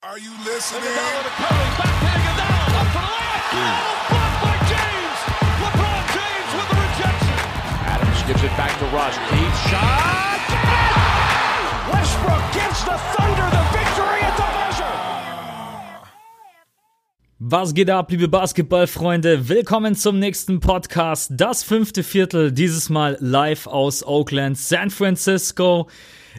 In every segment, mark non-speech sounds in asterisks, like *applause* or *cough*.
Are you listening? Iguodala to Curry, back to Iguodala, up for the layup. Oh, blocked by James. LeBron James with the rejection. Adams gives it back to Rush. Deep shot. Westbrook gives the Thunder the victory at the buzzer. Was geht ab, liebe Basketballfreunde? Willkommen zum nächsten Podcast. Das fünfte Viertel, dieses Mal live aus Oakland, San Francisco.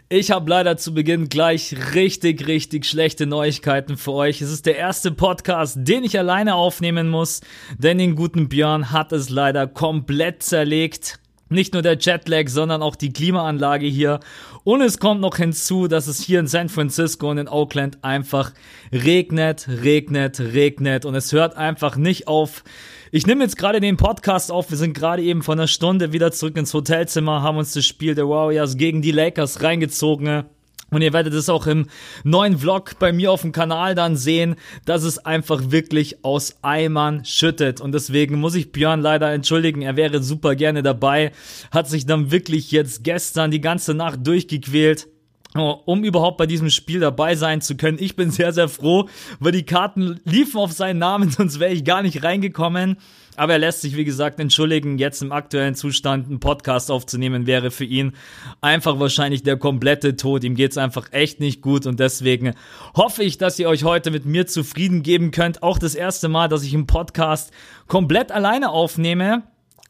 Ich habe leider zu Beginn gleich richtig, richtig schlechte Neuigkeiten für euch. Es ist der erste Podcast, den ich alleine aufnehmen muss, denn den guten Björn hat es leider komplett zerlegt. Nicht nur der Jetlag, sondern auch die Klimaanlage hier. Und es kommt noch hinzu, dass es hier in San Francisco und in Oakland einfach regnet, regnet, regnet. Und es hört einfach nicht auf. Ich nehme jetzt gerade den Podcast auf. Wir sind gerade eben von einer Stunde wieder zurück ins Hotelzimmer, haben uns das Spiel der Warriors gegen die Lakers reingezogen. Und ihr werdet es auch im neuen Vlog bei mir auf dem Kanal dann sehen, dass es einfach wirklich aus Eimern schüttet. Und deswegen muss ich Björn leider entschuldigen. Er wäre super gerne dabei. Hat sich dann wirklich jetzt gestern die ganze Nacht durchgequält um überhaupt bei diesem Spiel dabei sein zu können. Ich bin sehr, sehr froh, weil die Karten liefen auf seinen Namen, *laughs* sonst wäre ich gar nicht reingekommen. Aber er lässt sich, wie gesagt, entschuldigen, jetzt im aktuellen Zustand einen Podcast aufzunehmen, wäre für ihn einfach wahrscheinlich der komplette Tod. Ihm geht's einfach echt nicht gut und deswegen hoffe ich, dass ihr euch heute mit mir zufrieden geben könnt. Auch das erste Mal, dass ich einen Podcast komplett alleine aufnehme.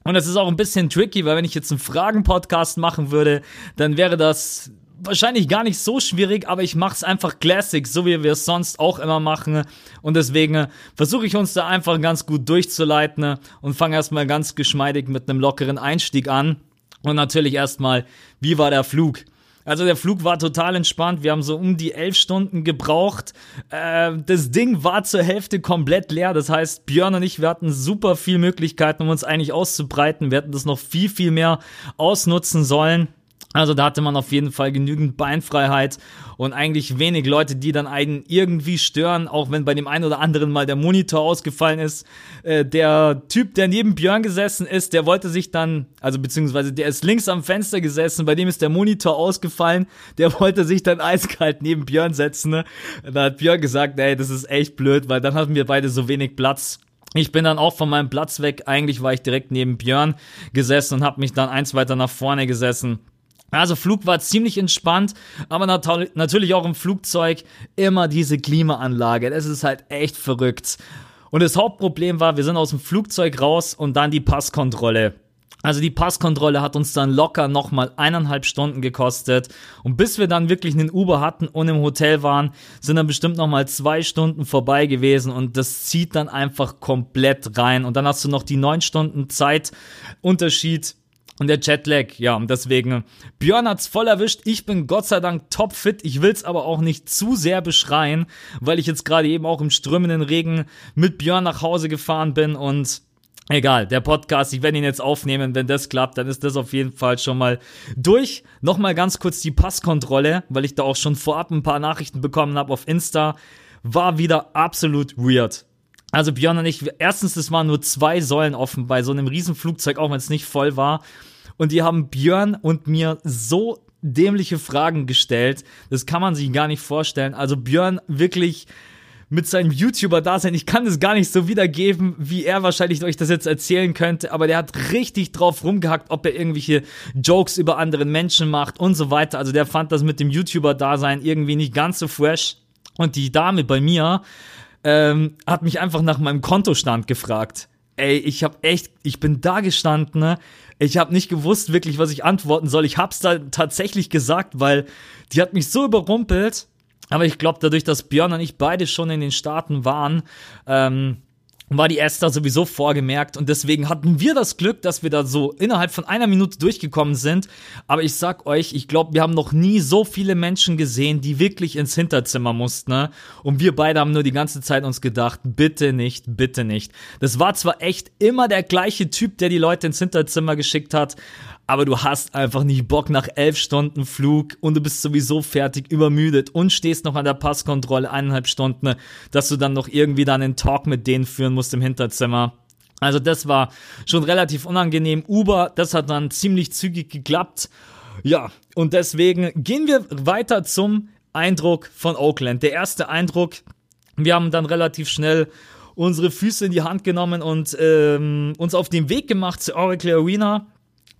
Und es ist auch ein bisschen tricky, weil wenn ich jetzt einen Fragen-Podcast machen würde, dann wäre das wahrscheinlich gar nicht so schwierig, aber ich mache es einfach Classic, so wie wir es sonst auch immer machen. Und deswegen versuche ich uns da einfach ganz gut durchzuleiten und fange erstmal ganz geschmeidig mit einem lockeren Einstieg an. Und natürlich erstmal, wie war der Flug? Also der Flug war total entspannt. Wir haben so um die elf Stunden gebraucht. Äh, das Ding war zur Hälfte komplett leer. Das heißt, Björn und ich, wir hatten super viel Möglichkeiten, um uns eigentlich auszubreiten. Wir hätten das noch viel, viel mehr ausnutzen sollen. Also da hatte man auf jeden Fall genügend Beinfreiheit und eigentlich wenig Leute, die dann einen irgendwie stören, auch wenn bei dem einen oder anderen mal der Monitor ausgefallen ist. Äh, der Typ, der neben Björn gesessen ist, der wollte sich dann, also beziehungsweise der ist links am Fenster gesessen, bei dem ist der Monitor ausgefallen, der *laughs* wollte sich dann eiskalt neben Björn setzen. Ne? Da hat Björn gesagt, ey, das ist echt blöd, weil dann hatten wir beide so wenig Platz. Ich bin dann auch von meinem Platz weg, eigentlich war ich direkt neben Björn gesessen und habe mich dann eins weiter nach vorne gesessen. Also Flug war ziemlich entspannt, aber nat natürlich auch im Flugzeug immer diese Klimaanlage. Das ist halt echt verrückt. Und das Hauptproblem war, wir sind aus dem Flugzeug raus und dann die Passkontrolle. Also die Passkontrolle hat uns dann locker nochmal eineinhalb Stunden gekostet. Und bis wir dann wirklich einen Uber hatten und im Hotel waren, sind dann bestimmt nochmal zwei Stunden vorbei gewesen. Und das zieht dann einfach komplett rein. Und dann hast du noch die neun Stunden Zeitunterschied und der Jetlag, ja, und deswegen, Björn hat's voll erwischt. Ich bin Gott sei Dank topfit. Ich will's aber auch nicht zu sehr beschreien, weil ich jetzt gerade eben auch im strömenden Regen mit Björn nach Hause gefahren bin und Egal, der Podcast, ich werde ihn jetzt aufnehmen. Wenn das klappt, dann ist das auf jeden Fall schon mal durch. Nochmal ganz kurz die Passkontrolle, weil ich da auch schon vorab ein paar Nachrichten bekommen habe auf Insta. War wieder absolut weird. Also Björn und ich, erstens, es waren nur zwei Säulen offen bei so einem Riesenflugzeug, auch wenn es nicht voll war. Und die haben Björn und mir so dämliche Fragen gestellt. Das kann man sich gar nicht vorstellen. Also Björn wirklich mit seinem YouTuber-Dasein, ich kann das gar nicht so wiedergeben, wie er wahrscheinlich euch das jetzt erzählen könnte, aber der hat richtig drauf rumgehackt, ob er irgendwelche Jokes über anderen Menschen macht und so weiter. Also der fand das mit dem YouTuber-Dasein irgendwie nicht ganz so fresh. Und die Dame bei mir ähm, hat mich einfach nach meinem Kontostand gefragt. Ey, ich hab echt, ich bin da gestanden, ne? Ich habe nicht gewusst wirklich, was ich antworten soll. Ich hab's da tatsächlich gesagt, weil die hat mich so überrumpelt. Aber ich glaube, dadurch, dass Björn und ich beide schon in den Staaten waren, ähm, war die Esther sowieso vorgemerkt und deswegen hatten wir das Glück, dass wir da so innerhalb von einer Minute durchgekommen sind. Aber ich sag euch, ich glaube, wir haben noch nie so viele Menschen gesehen, die wirklich ins Hinterzimmer mussten. Ne? Und wir beide haben nur die ganze Zeit uns gedacht, bitte nicht, bitte nicht. Das war zwar echt immer der gleiche Typ, der die Leute ins Hinterzimmer geschickt hat, aber du hast einfach nicht Bock nach elf Stunden Flug und du bist sowieso fertig, übermüdet und stehst noch an der Passkontrolle eineinhalb Stunden, dass du dann noch irgendwie dann einen Talk mit denen führen musst im Hinterzimmer. Also das war schon relativ unangenehm. Uber, das hat dann ziemlich zügig geklappt. Ja, und deswegen gehen wir weiter zum Eindruck von Oakland. Der erste Eindruck, wir haben dann relativ schnell unsere Füße in die Hand genommen und ähm, uns auf den Weg gemacht zur Oracle Arena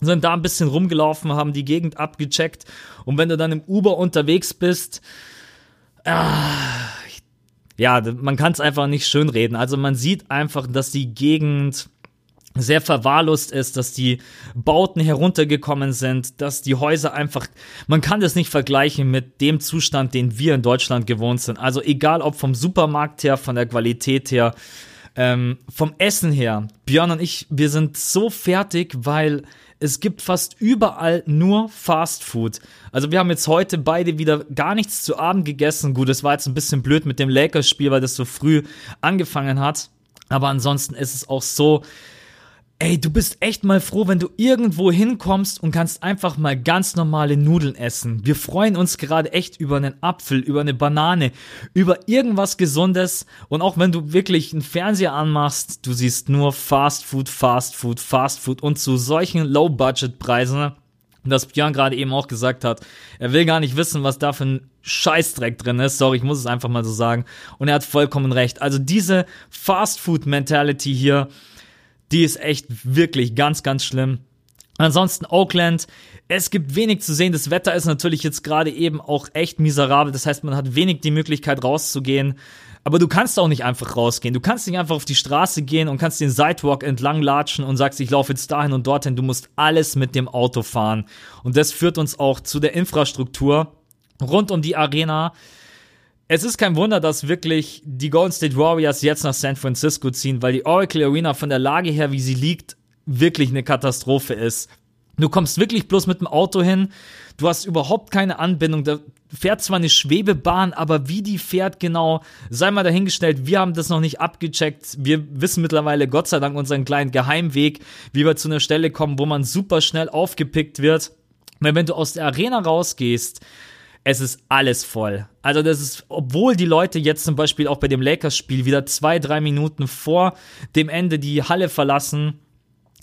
sind da ein bisschen rumgelaufen, haben die Gegend abgecheckt und wenn du dann im Uber unterwegs bist, ah, ja, man kann es einfach nicht schönreden. Also man sieht einfach, dass die Gegend sehr verwahrlost ist, dass die Bauten heruntergekommen sind, dass die Häuser einfach, man kann das nicht vergleichen mit dem Zustand, den wir in Deutschland gewohnt sind. Also egal ob vom Supermarkt her, von der Qualität her, ähm, vom Essen her. Björn und ich, wir sind so fertig, weil es gibt fast überall nur Fast Food. Also wir haben jetzt heute beide wieder gar nichts zu Abend gegessen. Gut, es war jetzt ein bisschen blöd mit dem Lakers-Spiel, weil das so früh angefangen hat. Aber ansonsten ist es auch so, Ey, du bist echt mal froh, wenn du irgendwo hinkommst und kannst einfach mal ganz normale Nudeln essen. Wir freuen uns gerade echt über einen Apfel, über eine Banane, über irgendwas Gesundes. Und auch wenn du wirklich einen Fernseher anmachst, du siehst nur Fast Food, Fast Food, Fast Food und zu solchen Low-Budget-Preisen, das Björn gerade eben auch gesagt hat. Er will gar nicht wissen, was da für ein Scheißdreck drin ist. Sorry, ich muss es einfach mal so sagen. Und er hat vollkommen recht. Also diese Fast Food Mentality hier, die ist echt wirklich ganz, ganz schlimm. Ansonsten Oakland, es gibt wenig zu sehen. Das Wetter ist natürlich jetzt gerade eben auch echt miserabel. Das heißt, man hat wenig die Möglichkeit rauszugehen. Aber du kannst auch nicht einfach rausgehen. Du kannst nicht einfach auf die Straße gehen und kannst den Sidewalk entlang latschen und sagst, ich laufe jetzt dahin und dorthin. Du musst alles mit dem Auto fahren. Und das führt uns auch zu der Infrastruktur rund um die Arena es ist kein Wunder, dass wirklich die Golden State Warriors jetzt nach San Francisco ziehen, weil die Oracle Arena von der Lage her, wie sie liegt, wirklich eine Katastrophe ist. Du kommst wirklich bloß mit dem Auto hin. Du hast überhaupt keine Anbindung. Da fährt zwar eine Schwebebahn, aber wie die fährt genau, sei mal dahingestellt. Wir haben das noch nicht abgecheckt. Wir wissen mittlerweile Gott sei Dank unseren kleinen Geheimweg, wie wir zu einer Stelle kommen, wo man super schnell aufgepickt wird. Weil wenn du aus der Arena rausgehst, es ist alles voll. Also das ist, obwohl die Leute jetzt zum Beispiel auch bei dem Lakers-Spiel wieder zwei, drei Minuten vor dem Ende die Halle verlassen,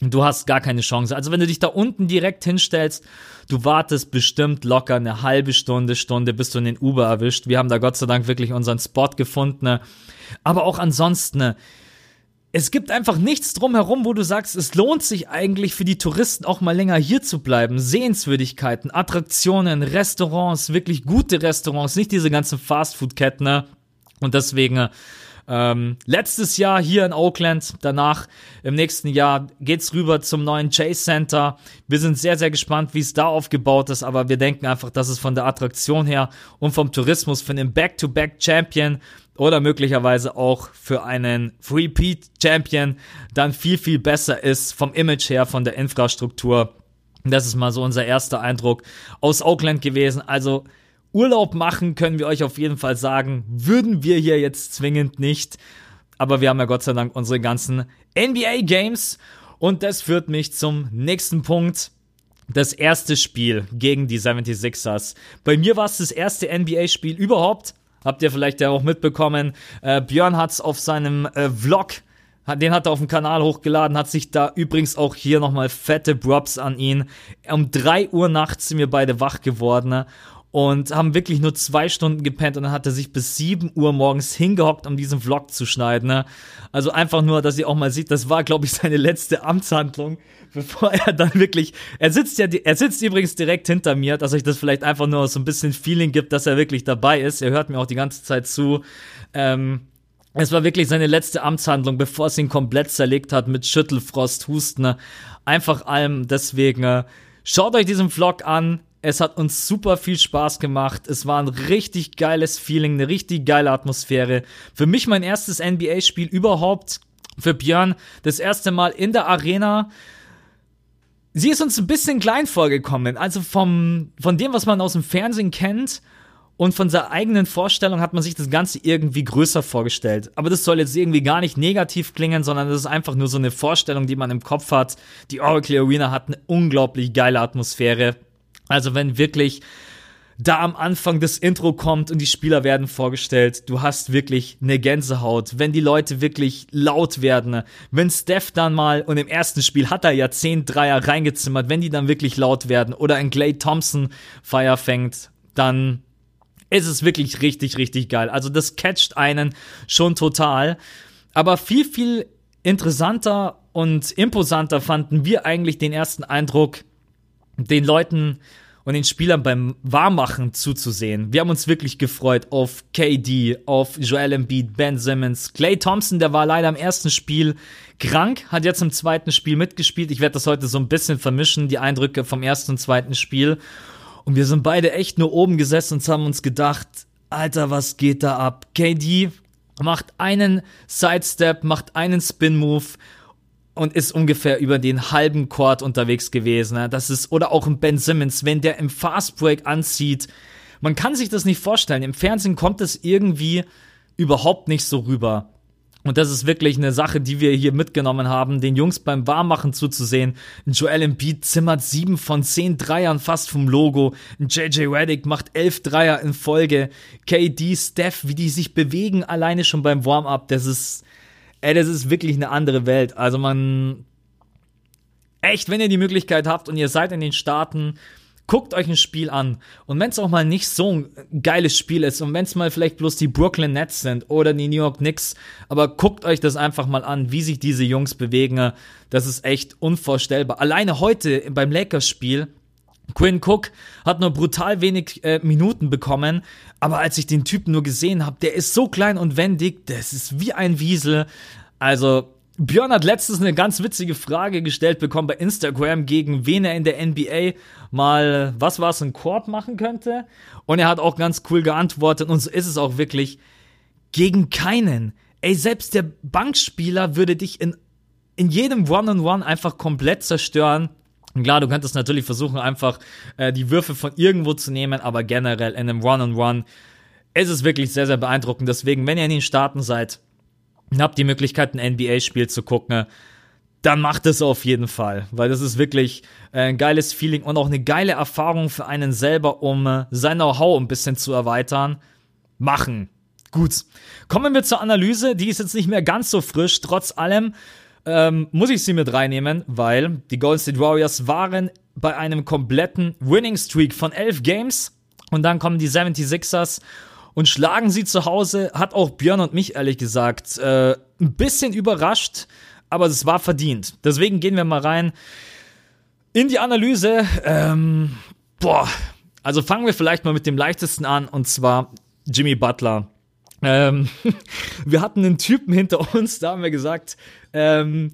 du hast gar keine Chance. Also wenn du dich da unten direkt hinstellst, du wartest bestimmt locker eine halbe Stunde, Stunde, bis du in den Uber erwischt. Wir haben da Gott sei Dank wirklich unseren Spot gefunden. Aber auch ansonsten, es gibt einfach nichts drumherum, wo du sagst, es lohnt sich eigentlich für die Touristen auch mal länger hier zu bleiben. Sehenswürdigkeiten, Attraktionen, Restaurants, wirklich gute Restaurants, nicht diese ganzen Fastfood-Ketten. Ne? Und deswegen ähm, letztes Jahr hier in Oakland, danach im nächsten Jahr geht's rüber zum neuen Chase Center. Wir sind sehr, sehr gespannt, wie es da aufgebaut ist, aber wir denken einfach, dass es von der Attraktion her und vom Tourismus für den Back-to-Back-Champion oder möglicherweise auch für einen Repeat Champion dann viel, viel besser ist vom Image her, von der Infrastruktur. Das ist mal so unser erster Eindruck aus Oakland gewesen. Also Urlaub machen können wir euch auf jeden Fall sagen, würden wir hier jetzt zwingend nicht. Aber wir haben ja Gott sei Dank unsere ganzen NBA Games. Und das führt mich zum nächsten Punkt. Das erste Spiel gegen die 76ers. Bei mir war es das erste NBA-Spiel überhaupt. Habt ihr vielleicht ja auch mitbekommen. Äh, Björn hat es auf seinem äh, Vlog, den hat er auf dem Kanal hochgeladen, hat sich da übrigens auch hier nochmal fette Props an ihn. Um 3 Uhr nachts sind wir beide wach geworden und haben wirklich nur zwei Stunden gepennt und dann hat er sich bis 7 Uhr morgens hingehockt, um diesen Vlog zu schneiden. Ne? Also einfach nur, dass ihr auch mal sieht, das war, glaube ich, *laughs* seine letzte Amtshandlung, bevor er dann wirklich, er sitzt ja, er sitzt übrigens direkt hinter mir, dass euch das vielleicht einfach nur so ein bisschen Feeling gibt, dass er wirklich dabei ist. Er hört mir auch die ganze Zeit zu. Ähm, es war wirklich seine letzte Amtshandlung, bevor es ihn komplett zerlegt hat mit Schüttelfrost, Husten. Ne? Einfach allem deswegen. Äh, schaut euch diesen Vlog an. Es hat uns super viel Spaß gemacht. Es war ein richtig geiles Feeling, eine richtig geile Atmosphäre. Für mich mein erstes NBA-Spiel überhaupt. Für Björn das erste Mal in der Arena. Sie ist uns ein bisschen klein vorgekommen. Also vom, von dem, was man aus dem Fernsehen kennt und von seiner eigenen Vorstellung hat man sich das Ganze irgendwie größer vorgestellt. Aber das soll jetzt irgendwie gar nicht negativ klingen, sondern das ist einfach nur so eine Vorstellung, die man im Kopf hat. Die Oracle Arena hat eine unglaublich geile Atmosphäre. Also wenn wirklich da am Anfang das Intro kommt und die Spieler werden vorgestellt, du hast wirklich eine Gänsehaut, wenn die Leute wirklich laut werden, wenn Steph dann mal, und im ersten Spiel hat er ja 10 Dreier reingezimmert, wenn die dann wirklich laut werden oder ein Clay Thompson Feier fängt, dann Es ist wirklich richtig, richtig geil. Also das catcht einen schon total. Aber viel, viel interessanter und imposanter fanden wir eigentlich den ersten Eindruck, den Leuten und den Spielern beim Warmmachen zuzusehen. Wir haben uns wirklich gefreut auf KD, auf Joel Embiid, Ben Simmons, Clay Thompson, der war leider im ersten Spiel krank, hat jetzt im zweiten Spiel mitgespielt. Ich werde das heute so ein bisschen vermischen, die Eindrücke vom ersten und zweiten Spiel. Und wir sind beide echt nur oben gesessen und haben uns gedacht, Alter, was geht da ab? KD macht einen Sidestep, macht einen Spin-Move und ist ungefähr über den halben Court unterwegs gewesen. Ne? Das ist, oder auch ein Ben Simmons, wenn der im Fastbreak anzieht. Man kann sich das nicht vorstellen. Im Fernsehen kommt es irgendwie überhaupt nicht so rüber. Und das ist wirklich eine Sache, die wir hier mitgenommen haben, den Jungs beim Warmmachen zuzusehen. Joel Embiid zimmert sieben von zehn Dreiern fast vom Logo. JJ Reddick macht elf Dreier in Folge. KD, Steph, wie die sich bewegen alleine schon beim Warm-up, das ist, ey, das ist wirklich eine andere Welt. Also man, echt, wenn ihr die Möglichkeit habt und ihr seid in den Staaten, guckt euch ein Spiel an. Und wenn es auch mal nicht so ein geiles Spiel ist und wenn es mal vielleicht bloß die Brooklyn Nets sind oder die New York Knicks, aber guckt euch das einfach mal an, wie sich diese Jungs bewegen. Das ist echt unvorstellbar. Alleine heute beim Lakers-Spiel Quinn Cook hat nur brutal wenig äh, Minuten bekommen, aber als ich den Typen nur gesehen habe, der ist so klein und wendig, das ist wie ein Wiesel. Also Björn hat letztens eine ganz witzige Frage gestellt bekommen bei Instagram, gegen wen er in der NBA mal, was war es, einen Korb machen könnte. Und er hat auch ganz cool geantwortet und so ist es auch wirklich. Gegen keinen. Ey, selbst der Bankspieler würde dich in, in jedem One-on-One -on -One einfach komplett zerstören. Und klar, du könntest natürlich versuchen, einfach äh, die Würfe von irgendwo zu nehmen, aber generell in einem One-on-One -on -One ist es wirklich sehr, sehr beeindruckend. Deswegen, wenn ihr in den Staaten seid und habt die Möglichkeit, ein NBA-Spiel zu gucken, dann macht es auf jeden Fall, weil das ist wirklich äh, ein geiles Feeling und auch eine geile Erfahrung für einen selber, um äh, sein Know-how ein bisschen zu erweitern. Machen. Gut. Kommen wir zur Analyse. Die ist jetzt nicht mehr ganz so frisch. Trotz allem ähm, muss ich sie mit reinnehmen, weil die Golden State Warriors waren bei einem kompletten Winning Streak von elf Games und dann kommen die 76ers und schlagen sie zu Hause. Hat auch Björn und mich ehrlich gesagt äh, ein bisschen überrascht, aber es war verdient. Deswegen gehen wir mal rein in die Analyse. Ähm, boah, also fangen wir vielleicht mal mit dem leichtesten an und zwar Jimmy Butler. Ähm, *laughs* wir hatten einen Typen hinter uns, da haben wir gesagt, ähm,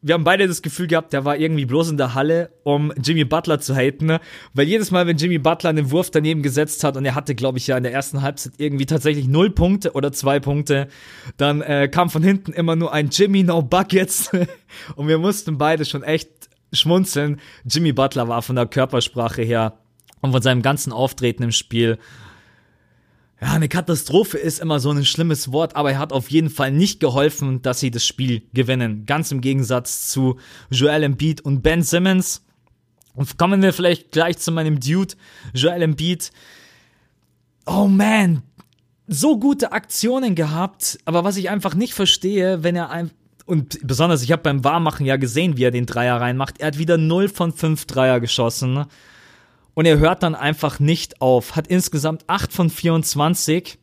wir haben beide das Gefühl gehabt, der war irgendwie bloß in der Halle, um Jimmy Butler zu haten, ne? weil jedes Mal, wenn Jimmy Butler einen Wurf daneben gesetzt hat und er hatte, glaube ich, ja in der ersten Halbzeit irgendwie tatsächlich null Punkte oder zwei Punkte, dann äh, kam von hinten immer nur ein Jimmy No Buckets *laughs* und wir mussten beide schon echt schmunzeln. Jimmy Butler war von der Körpersprache her und von seinem ganzen Auftreten im Spiel ja, eine Katastrophe ist immer so ein schlimmes Wort, aber er hat auf jeden Fall nicht geholfen, dass sie das Spiel gewinnen. Ganz im Gegensatz zu Joel Embiid und Ben Simmons. Und kommen wir vielleicht gleich zu meinem Dude, Joel Embiid. Oh man, so gute Aktionen gehabt, aber was ich einfach nicht verstehe, wenn er ein und besonders, ich habe beim Warmachen ja gesehen, wie er den Dreier reinmacht. Er hat wieder 0 von 5 Dreier geschossen und er hört dann einfach nicht auf. Hat insgesamt 8 von 24,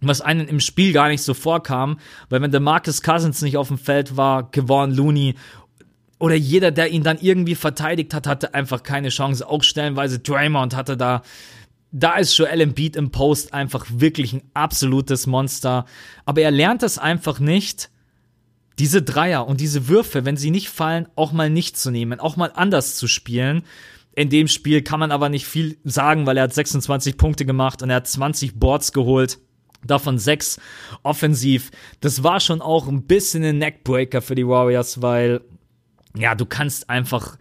was einen im Spiel gar nicht so vorkam, weil wenn der Marcus Cousins nicht auf dem Feld war, Kevon Looney oder jeder, der ihn dann irgendwie verteidigt hat, hatte einfach keine Chance. Auch stellenweise Draymond hatte da da ist Joel Embiid im Post einfach wirklich ein absolutes Monster. Aber er lernt es einfach nicht, diese Dreier und diese Würfe, wenn sie nicht fallen, auch mal nicht zu nehmen, auch mal anders zu spielen. In dem Spiel kann man aber nicht viel sagen, weil er hat 26 Punkte gemacht und er hat 20 Boards geholt. Davon sechs offensiv. Das war schon auch ein bisschen ein Neckbreaker für die Warriors, weil ja, du kannst einfach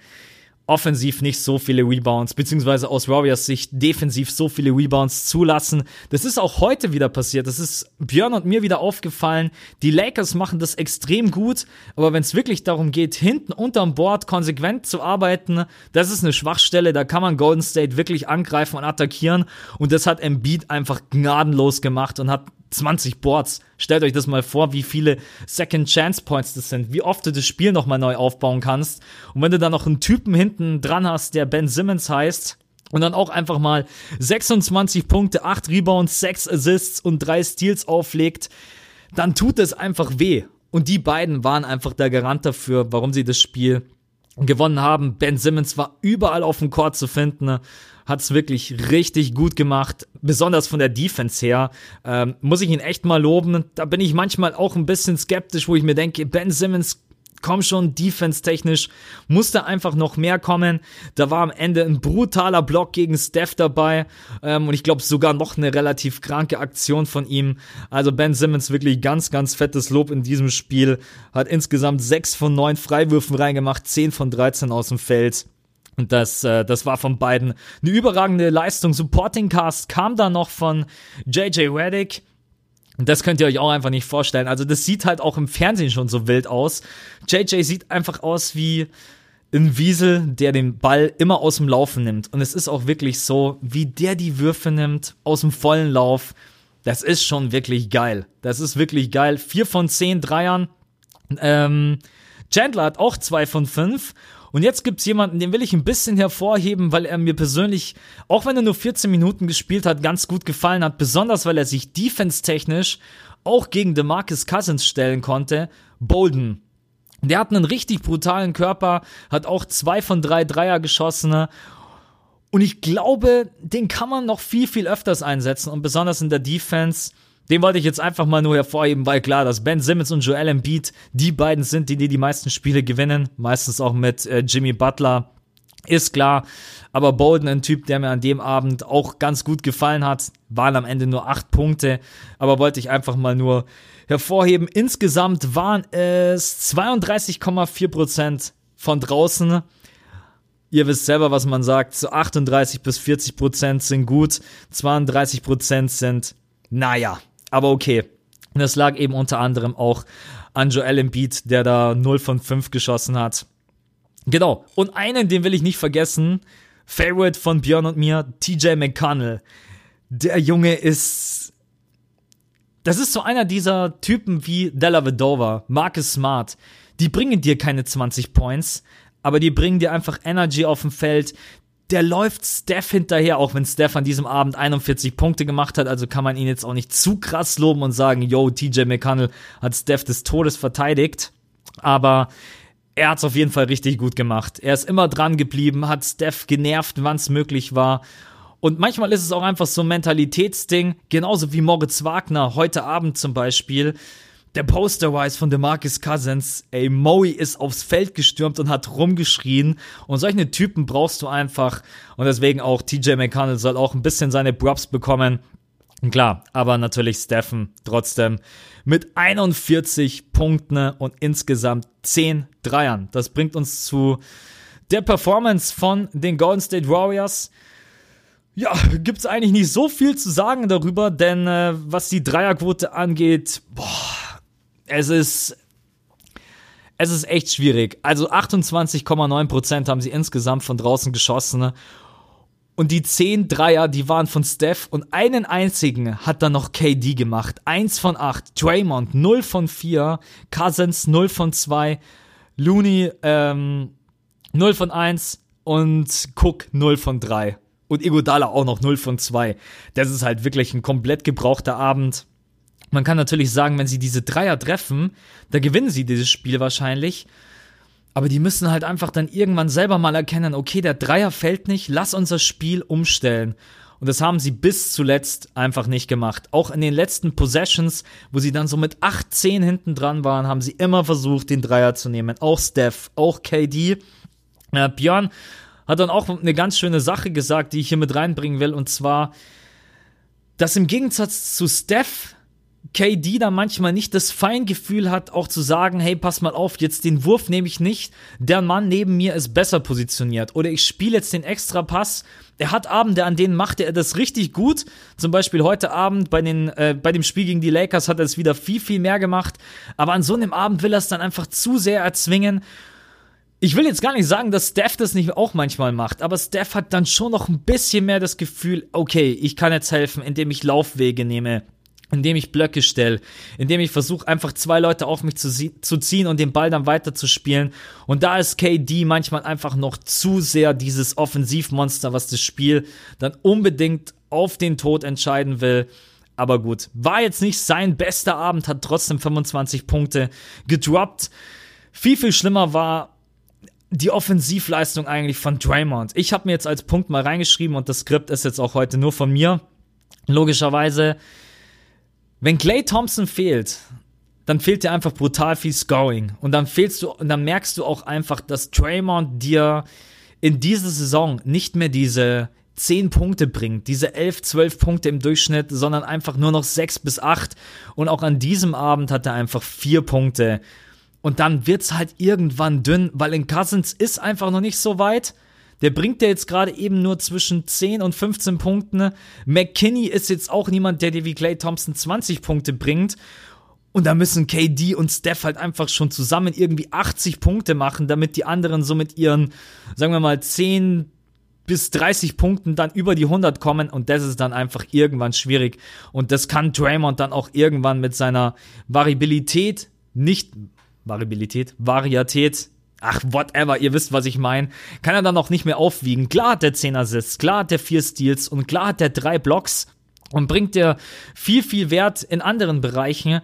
offensiv nicht so viele Rebounds, beziehungsweise aus Warriors Sicht defensiv so viele Rebounds zulassen. Das ist auch heute wieder passiert. Das ist Björn und mir wieder aufgefallen. Die Lakers machen das extrem gut, aber wenn es wirklich darum geht, hinten unterm Board konsequent zu arbeiten, das ist eine Schwachstelle. Da kann man Golden State wirklich angreifen und attackieren. Und das hat Embiid einfach gnadenlos gemacht und hat 20 Boards. Stellt euch das mal vor, wie viele Second Chance Points das sind, wie oft du das Spiel nochmal neu aufbauen kannst. Und wenn du dann noch einen Typen hinten dran hast, der Ben Simmons heißt, und dann auch einfach mal 26 Punkte, 8 Rebounds, 6 Assists und 3 Steals auflegt, dann tut es einfach weh. Und die beiden waren einfach der Garant dafür, warum sie das Spiel gewonnen haben. Ben Simmons war überall auf dem Court zu finden, hat es wirklich richtig gut gemacht, besonders von der Defense her. Ähm, muss ich ihn echt mal loben. Da bin ich manchmal auch ein bisschen skeptisch, wo ich mir denke, Ben Simmons komm schon, defense-technisch musste einfach noch mehr kommen. Da war am Ende ein brutaler Block gegen Steph dabei ähm, und ich glaube sogar noch eine relativ kranke Aktion von ihm. Also Ben Simmons wirklich ganz, ganz fettes Lob in diesem Spiel. Hat insgesamt 6 von 9 Freiwürfen reingemacht, 10 von 13 aus dem Feld. Und das, äh, das war von beiden eine überragende Leistung. Supporting Cast kam da noch von JJ Reddick und das könnt ihr euch auch einfach nicht vorstellen. Also das sieht halt auch im Fernsehen schon so wild aus. JJ sieht einfach aus wie ein Wiesel, der den Ball immer aus dem Laufen nimmt. Und es ist auch wirklich so, wie der die Würfe nimmt aus dem vollen Lauf. Das ist schon wirklich geil. Das ist wirklich geil. Vier von zehn Dreiern. Ähm, Chandler hat auch zwei von fünf. Und jetzt gibt's jemanden, den will ich ein bisschen hervorheben, weil er mir persönlich, auch wenn er nur 14 Minuten gespielt hat, ganz gut gefallen hat. Besonders, weil er sich defense-technisch auch gegen DeMarcus Cousins stellen konnte. Bolden. Der hat einen richtig brutalen Körper, hat auch zwei von drei Dreier geschossen. Und ich glaube, den kann man noch viel, viel öfters einsetzen und besonders in der Defense. Den wollte ich jetzt einfach mal nur hervorheben, weil klar, dass Ben Simmons und Joel Embiid die beiden sind, die die, die meisten Spiele gewinnen. Meistens auch mit äh, Jimmy Butler. Ist klar. Aber Bolden, ein Typ, der mir an dem Abend auch ganz gut gefallen hat, waren am Ende nur acht Punkte. Aber wollte ich einfach mal nur hervorheben. Insgesamt waren es 32,4 Prozent von draußen. Ihr wisst selber, was man sagt. So 38 bis 40 Prozent sind gut. 32 Prozent sind, naja, aber okay. Das lag eben unter anderem auch an Joel Embiid, der da 0 von 5 geschossen hat. Genau. Und einen, den will ich nicht vergessen. Favorite von Björn und mir, TJ McConnell. Der Junge ist. Das ist so einer dieser Typen wie Della Vedova, Marcus Smart. Die bringen dir keine 20 Points, aber die bringen dir einfach Energy auf dem Feld der läuft Steph hinterher, auch wenn Steph an diesem Abend 41 Punkte gemacht hat, also kann man ihn jetzt auch nicht zu krass loben und sagen, yo, TJ McConnell hat Steph des Todes verteidigt, aber er hat es auf jeden Fall richtig gut gemacht. Er ist immer dran geblieben, hat Steph genervt, wann es möglich war. Und manchmal ist es auch einfach so ein Mentalitätsding, genauso wie Moritz Wagner heute Abend zum Beispiel der Posterwise von DeMarcus Cousins, ey, Moe ist aufs Feld gestürmt und hat rumgeschrien. Und solche Typen brauchst du einfach. Und deswegen auch TJ McConnell soll auch ein bisschen seine Props bekommen. Klar, aber natürlich Steffen trotzdem mit 41 Punkten und insgesamt 10 Dreiern. Das bringt uns zu der Performance von den Golden State Warriors. Ja, gibt's eigentlich nicht so viel zu sagen darüber, denn äh, was die Dreierquote angeht, boah, es ist es ist echt schwierig. Also 28,9% haben sie insgesamt von draußen geschossen. Und die 10 Dreier, die waren von Steph und einen einzigen hat dann noch KD gemacht. 1 von 8. Draymond 0 von 4. Cousins 0 von 2. Looney ähm, 0 von 1 und Cook 0 von 3. Und Igodala auch noch 0 von 2. Das ist halt wirklich ein komplett gebrauchter Abend. Man kann natürlich sagen, wenn sie diese Dreier treffen, da gewinnen sie dieses Spiel wahrscheinlich. Aber die müssen halt einfach dann irgendwann selber mal erkennen, okay, der Dreier fällt nicht, lass unser Spiel umstellen. Und das haben sie bis zuletzt einfach nicht gemacht. Auch in den letzten Possessions, wo sie dann so mit 8-10 hinten dran waren, haben sie immer versucht, den Dreier zu nehmen. Auch Steph, auch KD. Äh, Björn hat dann auch eine ganz schöne Sache gesagt, die ich hier mit reinbringen will. Und zwar, dass im Gegensatz zu Steph KD da manchmal nicht das Feingefühl hat, auch zu sagen, hey, pass mal auf, jetzt den Wurf nehme ich nicht, der Mann neben mir ist besser positioniert oder ich spiele jetzt den extra Pass. Er hat Abende, an denen machte er das richtig gut. Zum Beispiel heute Abend bei, den, äh, bei dem Spiel gegen die Lakers hat er es wieder viel, viel mehr gemacht. Aber an so einem Abend will er es dann einfach zu sehr erzwingen. Ich will jetzt gar nicht sagen, dass Steph das nicht auch manchmal macht, aber Steph hat dann schon noch ein bisschen mehr das Gefühl, okay, ich kann jetzt helfen, indem ich Laufwege nehme indem ich Blöcke stelle, indem ich versuche, einfach zwei Leute auf mich zu, zu ziehen und den Ball dann weiter zu spielen. Und da ist KD manchmal einfach noch zu sehr dieses Offensivmonster, was das Spiel dann unbedingt auf den Tod entscheiden will. Aber gut, war jetzt nicht sein bester Abend, hat trotzdem 25 Punkte gedroppt. Viel, viel schlimmer war die Offensivleistung eigentlich von Draymond. Ich habe mir jetzt als Punkt mal reingeschrieben und das Skript ist jetzt auch heute nur von mir. Logischerweise wenn Clay Thompson fehlt, dann fehlt dir einfach brutal viel Scoring. Und dann fehlst du, und dann merkst du auch einfach, dass Draymond dir in dieser Saison nicht mehr diese 10 Punkte bringt, diese 11, 12 Punkte im Durchschnitt, sondern einfach nur noch 6 bis 8. Und auch an diesem Abend hat er einfach 4 Punkte. Und dann wird's halt irgendwann dünn, weil in Cousins ist einfach noch nicht so weit. Der bringt ja jetzt gerade eben nur zwischen 10 und 15 Punkten. McKinney ist jetzt auch niemand, der dir wie Clay Thompson 20 Punkte bringt. Und da müssen KD und Steph halt einfach schon zusammen irgendwie 80 Punkte machen, damit die anderen so mit ihren, sagen wir mal, 10 bis 30 Punkten dann über die 100 kommen und das ist dann einfach irgendwann schwierig und das kann Draymond dann auch irgendwann mit seiner Variabilität nicht Variabilität, Variatät ach, whatever, ihr wisst, was ich meine, kann er dann auch nicht mehr aufwiegen. Klar hat der 10 Assists, klar hat der 4 Steals und klar hat der 3 Blocks und bringt dir viel, viel Wert in anderen Bereichen,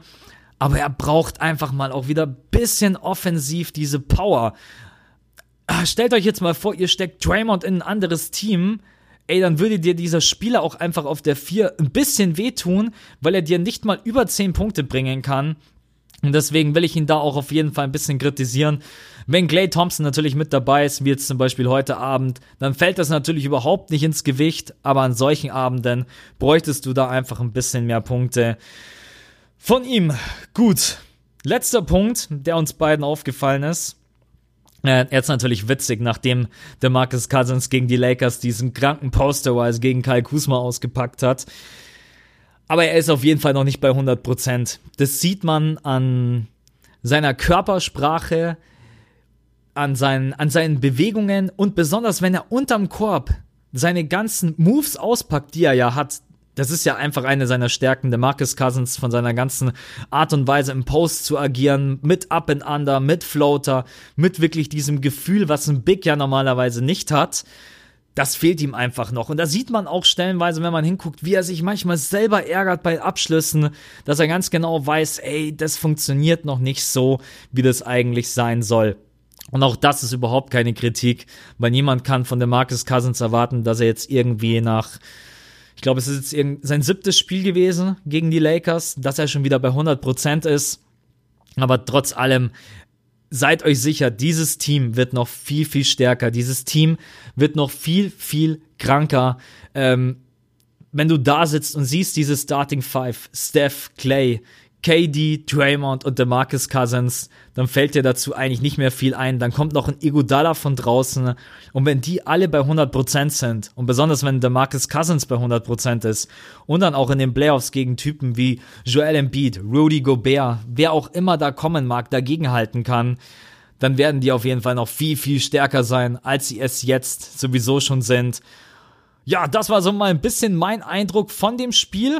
aber er braucht einfach mal auch wieder bisschen offensiv diese Power. Ah, stellt euch jetzt mal vor, ihr steckt Draymond in ein anderes Team, ey, dann würde dir dieser Spieler auch einfach auf der 4 ein bisschen wehtun, weil er dir nicht mal über 10 Punkte bringen kann. Und deswegen will ich ihn da auch auf jeden Fall ein bisschen kritisieren. Wenn Clay Thompson natürlich mit dabei ist, wie jetzt zum Beispiel heute Abend, dann fällt das natürlich überhaupt nicht ins Gewicht, aber an solchen Abenden bräuchtest du da einfach ein bisschen mehr Punkte von ihm. Gut. Letzter Punkt, der uns beiden aufgefallen ist. Äh, jetzt natürlich witzig, nachdem der Marcus Cousins gegen die Lakers diesen kranken Posterwise gegen Kyle Kuzma ausgepackt hat. Aber er ist auf jeden Fall noch nicht bei 100%. Das sieht man an seiner Körpersprache, an seinen, an seinen Bewegungen und besonders wenn er unterm Korb seine ganzen Moves auspackt, die er ja hat. Das ist ja einfach eine seiner Stärken, der Marcus Cousins von seiner ganzen Art und Weise im Post zu agieren, mit Up and Under, mit Floater, mit wirklich diesem Gefühl, was ein Big ja normalerweise nicht hat das fehlt ihm einfach noch. Und da sieht man auch stellenweise, wenn man hinguckt, wie er sich manchmal selber ärgert bei Abschlüssen, dass er ganz genau weiß, ey, das funktioniert noch nicht so, wie das eigentlich sein soll. Und auch das ist überhaupt keine Kritik, weil niemand kann von der Marcus Cousins erwarten, dass er jetzt irgendwie nach, ich glaube, es ist jetzt sein siebtes Spiel gewesen gegen die Lakers, dass er schon wieder bei 100% ist. Aber trotz allem seid euch sicher, dieses Team wird noch viel, viel stärker. Dieses Team wird noch viel, viel kranker. Ähm, wenn du da sitzt und siehst diese Starting Five, Steph, Clay, KD, Draymond und DeMarcus Cousins, dann fällt dir dazu eigentlich nicht mehr viel ein. Dann kommt noch ein Iguodala von draußen. Und wenn die alle bei 100% sind, und besonders wenn DeMarcus Cousins bei 100% ist, und dann auch in den Playoffs gegen Typen wie Joel Embiid, Rudy Gobert, wer auch immer da kommen mag, dagegenhalten kann, dann werden die auf jeden Fall noch viel, viel stärker sein, als sie es jetzt sowieso schon sind. Ja, das war so mal ein bisschen mein Eindruck von dem Spiel.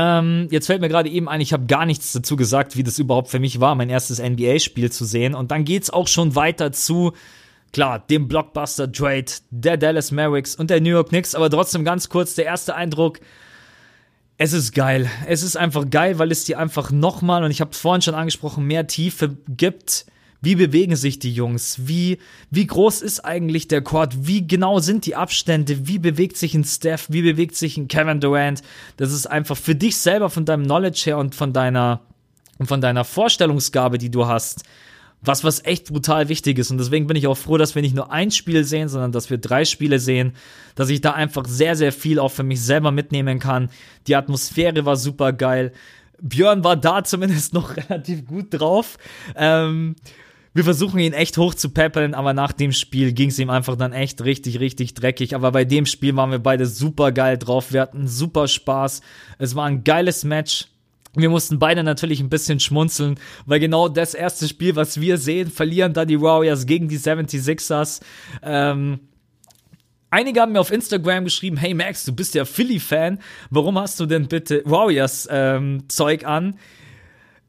Ähm, jetzt fällt mir gerade eben ein, ich habe gar nichts dazu gesagt, wie das überhaupt für mich war, mein erstes NBA-Spiel zu sehen. Und dann geht's auch schon weiter zu, klar, dem Blockbuster-Trade der Dallas Mavericks und der New York Knicks. Aber trotzdem ganz kurz der erste Eindruck. Es ist geil. Es ist einfach geil, weil es dir einfach nochmal, und ich habe es vorhin schon angesprochen, mehr Tiefe gibt wie bewegen sich die Jungs? Wie, wie groß ist eigentlich der Court? Wie genau sind die Abstände? Wie bewegt sich ein Steph? Wie bewegt sich ein Kevin Durant? Das ist einfach für dich selber von deinem Knowledge her und von deiner, von deiner Vorstellungsgabe, die du hast, was, was echt brutal wichtig ist. Und deswegen bin ich auch froh, dass wir nicht nur ein Spiel sehen, sondern dass wir drei Spiele sehen, dass ich da einfach sehr, sehr viel auch für mich selber mitnehmen kann. Die Atmosphäre war super geil. Björn war da zumindest noch *laughs* relativ gut drauf. Ähm, wir versuchen ihn echt hoch zu peppeln, aber nach dem Spiel ging es ihm einfach dann echt richtig, richtig dreckig. Aber bei dem Spiel waren wir beide super geil drauf. Wir hatten super Spaß. Es war ein geiles Match. Wir mussten beide natürlich ein bisschen schmunzeln, weil genau das erste Spiel, was wir sehen, verlieren da die Warriors gegen die 76ers. Ähm, Einige haben mir auf Instagram geschrieben, hey Max, du bist ja Philly-Fan, warum hast du denn bitte Warriors-Zeug ähm, an?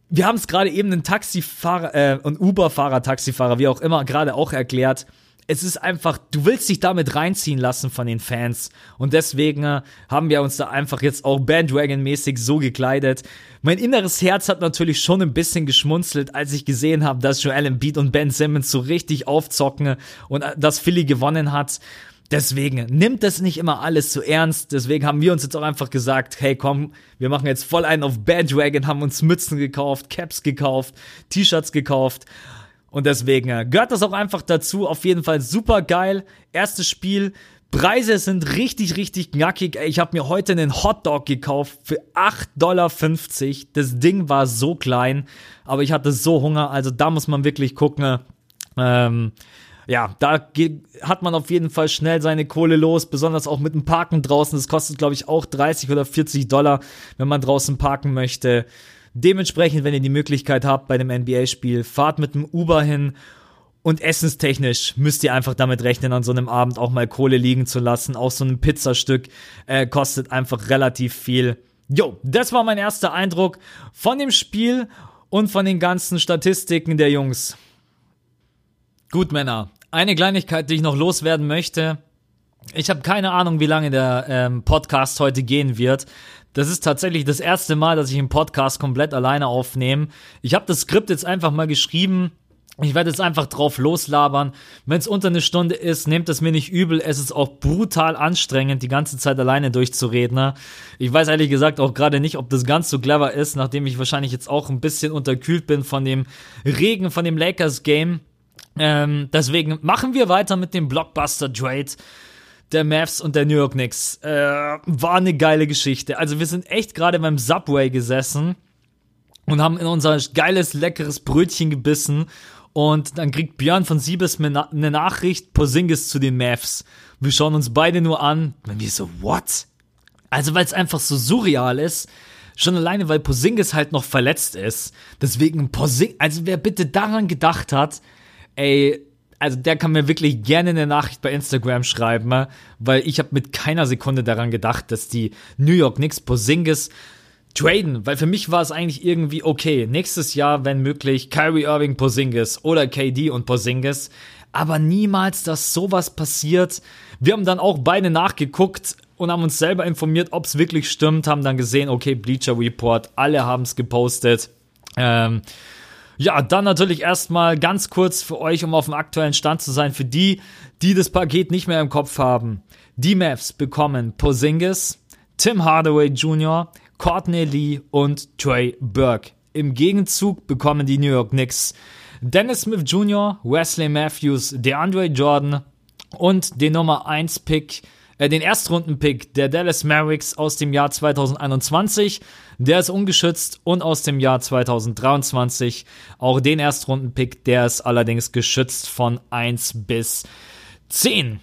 Wir haben es gerade eben einen Taxifahrer, äh, ein Uber-Fahrer, Taxifahrer, wie auch immer, gerade auch erklärt es ist einfach, du willst dich damit reinziehen lassen von den Fans. Und deswegen äh, haben wir uns da einfach jetzt auch Bandwagon-mäßig so gekleidet. Mein inneres Herz hat natürlich schon ein bisschen geschmunzelt, als ich gesehen habe, dass Joel Embiid und Ben Simmons so richtig aufzocken und äh, dass Philly gewonnen hat. Deswegen nimmt das nicht immer alles zu ernst. Deswegen haben wir uns jetzt auch einfach gesagt, hey komm, wir machen jetzt voll einen auf Bandwagon, haben uns Mützen gekauft, Caps gekauft, T-Shirts gekauft und deswegen äh, gehört das auch einfach dazu. Auf jeden Fall super geil. Erstes Spiel. Preise sind richtig, richtig knackig. Ich habe mir heute einen Hotdog gekauft für 8,50 Dollar. Das Ding war so klein, aber ich hatte so Hunger. Also da muss man wirklich gucken. Ähm, ja, da hat man auf jeden Fall schnell seine Kohle los, besonders auch mit dem Parken draußen. Das kostet, glaube ich, auch 30 oder 40 Dollar, wenn man draußen parken möchte. Dementsprechend, wenn ihr die Möglichkeit habt bei dem NBA-Spiel, fahrt mit dem Uber hin und essenstechnisch müsst ihr einfach damit rechnen, an so einem Abend auch mal Kohle liegen zu lassen. Auch so ein Pizzastück äh, kostet einfach relativ viel. Jo, das war mein erster Eindruck von dem Spiel und von den ganzen Statistiken der Jungs. Gut, Männer. Eine Kleinigkeit, die ich noch loswerden möchte. Ich habe keine Ahnung, wie lange der ähm, Podcast heute gehen wird. Das ist tatsächlich das erste Mal, dass ich einen Podcast komplett alleine aufnehme. Ich habe das Skript jetzt einfach mal geschrieben. Ich werde jetzt einfach drauf loslabern. Wenn es unter eine Stunde ist, nehmt es mir nicht übel. Es ist auch brutal anstrengend, die ganze Zeit alleine durchzureden. Ne? Ich weiß ehrlich gesagt auch gerade nicht, ob das ganz so clever ist, nachdem ich wahrscheinlich jetzt auch ein bisschen unterkühlt bin von dem Regen, von dem Lakers-Game. Ähm, deswegen machen wir weiter mit dem Blockbuster-Trade der Mavs und der New York Knicks. Äh, war eine geile Geschichte. Also wir sind echt gerade beim Subway gesessen und haben in unser geiles, leckeres Brötchen gebissen. Und dann kriegt Björn von Siebes eine Nachricht, Posingis zu den Mavs. Wir schauen uns beide nur an. Und wir so, what? Also weil es einfach so surreal ist. Schon alleine, weil Posingis halt noch verletzt ist. Deswegen Posingis, also wer bitte daran gedacht hat, ey, also der kann mir wirklich gerne eine Nachricht bei Instagram schreiben, weil ich habe mit keiner Sekunde daran gedacht, dass die New York Knicks Posingis traden, weil für mich war es eigentlich irgendwie okay. Nächstes Jahr, wenn möglich, Kyrie Irving, Posingis oder KD und Posingis, aber niemals, dass sowas passiert. Wir haben dann auch beide nachgeguckt und haben uns selber informiert, ob es wirklich stimmt, haben dann gesehen, okay, Bleacher Report, alle haben es gepostet. Ähm, ja, dann natürlich erstmal ganz kurz für euch, um auf dem aktuellen Stand zu sein, für die, die das Paket nicht mehr im Kopf haben. Die Mavs bekommen Posingis, Tim Hardaway Jr., Courtney Lee und Trey Burke. Im Gegenzug bekommen die New York Knicks Dennis Smith Jr., Wesley Matthews, DeAndre Jordan und den Nummer 1 Pick äh, den Erstrunden-Pick der Dallas Mavericks aus dem Jahr 2021. Der ist ungeschützt und aus dem Jahr 2023 auch den Erstrunden-Pick, der ist allerdings geschützt von 1 bis 10.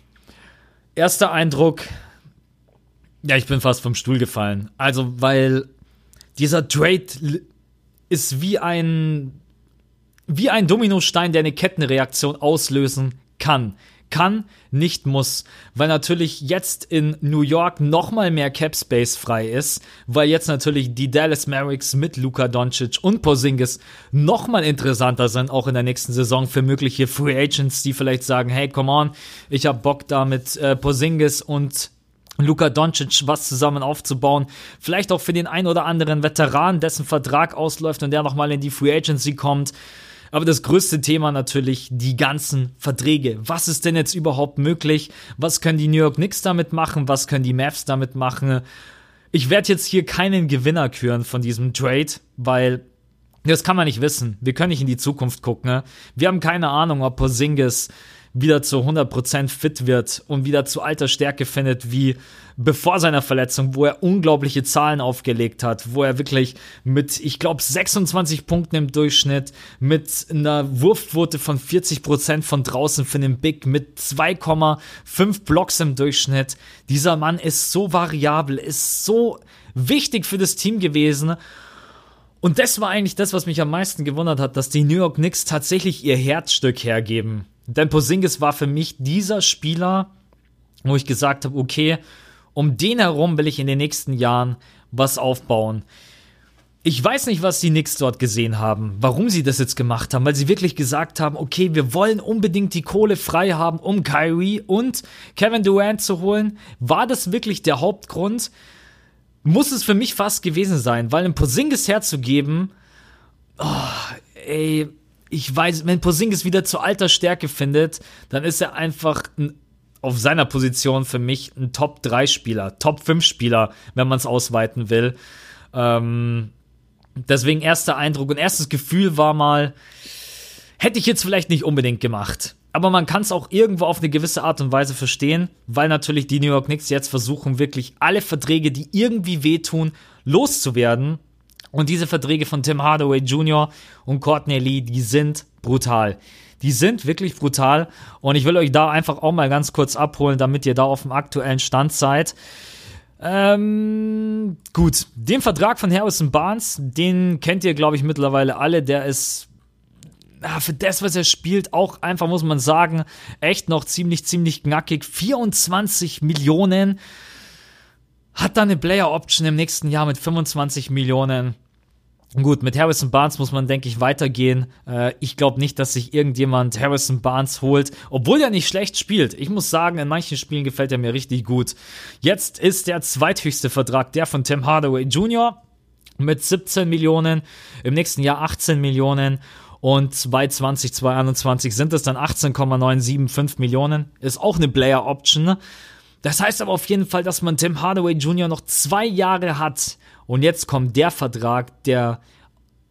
Erster Eindruck, ja, ich bin fast vom Stuhl gefallen. Also, weil dieser Trade ist wie ein wie ein Dominostein, der eine Kettenreaktion auslösen kann kann, nicht muss, weil natürlich jetzt in New York nochmal mehr Cap Space frei ist, weil jetzt natürlich die Dallas Mavericks mit Luka Doncic und Porzingis nochmal interessanter sind, auch in der nächsten Saison für mögliche Free Agents, die vielleicht sagen, hey, come on, ich hab Bock da mit äh, Porzingis und Luka Doncic was zusammen aufzubauen. Vielleicht auch für den ein oder anderen Veteran, dessen Vertrag ausläuft und der nochmal in die Free Agency kommt. Aber das größte Thema natürlich die ganzen Verträge. Was ist denn jetzt überhaupt möglich? Was können die New York Knicks damit machen? Was können die Mavs damit machen? Ich werde jetzt hier keinen Gewinner küren von diesem Trade, weil das kann man nicht wissen. Wir können nicht in die Zukunft gucken. Wir haben keine Ahnung, ob Porzingis wieder zu 100% fit wird und wieder zu alter Stärke findet, wie bevor seiner Verletzung, wo er unglaubliche Zahlen aufgelegt hat, wo er wirklich mit, ich glaube, 26 Punkten im Durchschnitt, mit einer Wurfquote von 40% von draußen für den Big, mit 2,5 Blocks im Durchschnitt. Dieser Mann ist so variabel, ist so wichtig für das Team gewesen. Und das war eigentlich das, was mich am meisten gewundert hat, dass die New York Knicks tatsächlich ihr Herzstück hergeben. Denn Posingis war für mich dieser Spieler, wo ich gesagt habe, okay, um den herum will ich in den nächsten Jahren was aufbauen. Ich weiß nicht, was die Knicks dort gesehen haben, warum sie das jetzt gemacht haben, weil sie wirklich gesagt haben, okay, wir wollen unbedingt die Kohle frei haben, um Kyrie und Kevin Durant zu holen. War das wirklich der Hauptgrund? Muss es für mich fast gewesen sein, weil ein Posingis herzugeben, oh, ey, ich weiß, wenn Posingis wieder zu alter Stärke findet, dann ist er einfach ein, auf seiner Position für mich ein Top-3-Spieler, Top-5-Spieler, wenn man es ausweiten will. Ähm, Deswegen erster Eindruck und erstes Gefühl war mal, hätte ich jetzt vielleicht nicht unbedingt gemacht. Aber man kann es auch irgendwo auf eine gewisse Art und Weise verstehen, weil natürlich die New York Knicks jetzt versuchen, wirklich alle Verträge, die irgendwie wehtun, loszuwerden. Und diese Verträge von Tim Hardaway Jr. und Courtney Lee, die sind brutal. Die sind wirklich brutal. Und ich will euch da einfach auch mal ganz kurz abholen, damit ihr da auf dem aktuellen Stand seid. Ähm, gut, den Vertrag von Harrison Barnes, den kennt ihr, glaube ich, mittlerweile alle. Der ist für das, was er spielt, auch einfach, muss man sagen, echt noch ziemlich, ziemlich knackig. 24 Millionen. Hat da eine Player Option im nächsten Jahr mit 25 Millionen. Gut, mit Harrison Barnes muss man, denke ich, weitergehen. Äh, ich glaube nicht, dass sich irgendjemand Harrison Barnes holt, obwohl er nicht schlecht spielt. Ich muss sagen, in manchen Spielen gefällt er mir richtig gut. Jetzt ist der zweithöchste Vertrag der von Tim Hardaway Jr. mit 17 Millionen, im nächsten Jahr 18 Millionen und 2020, 2021 sind es dann 18,975 Millionen. Ist auch eine Player Option. Das heißt aber auf jeden Fall, dass man Tim Hardaway Jr. noch zwei Jahre hat und jetzt kommt der Vertrag, der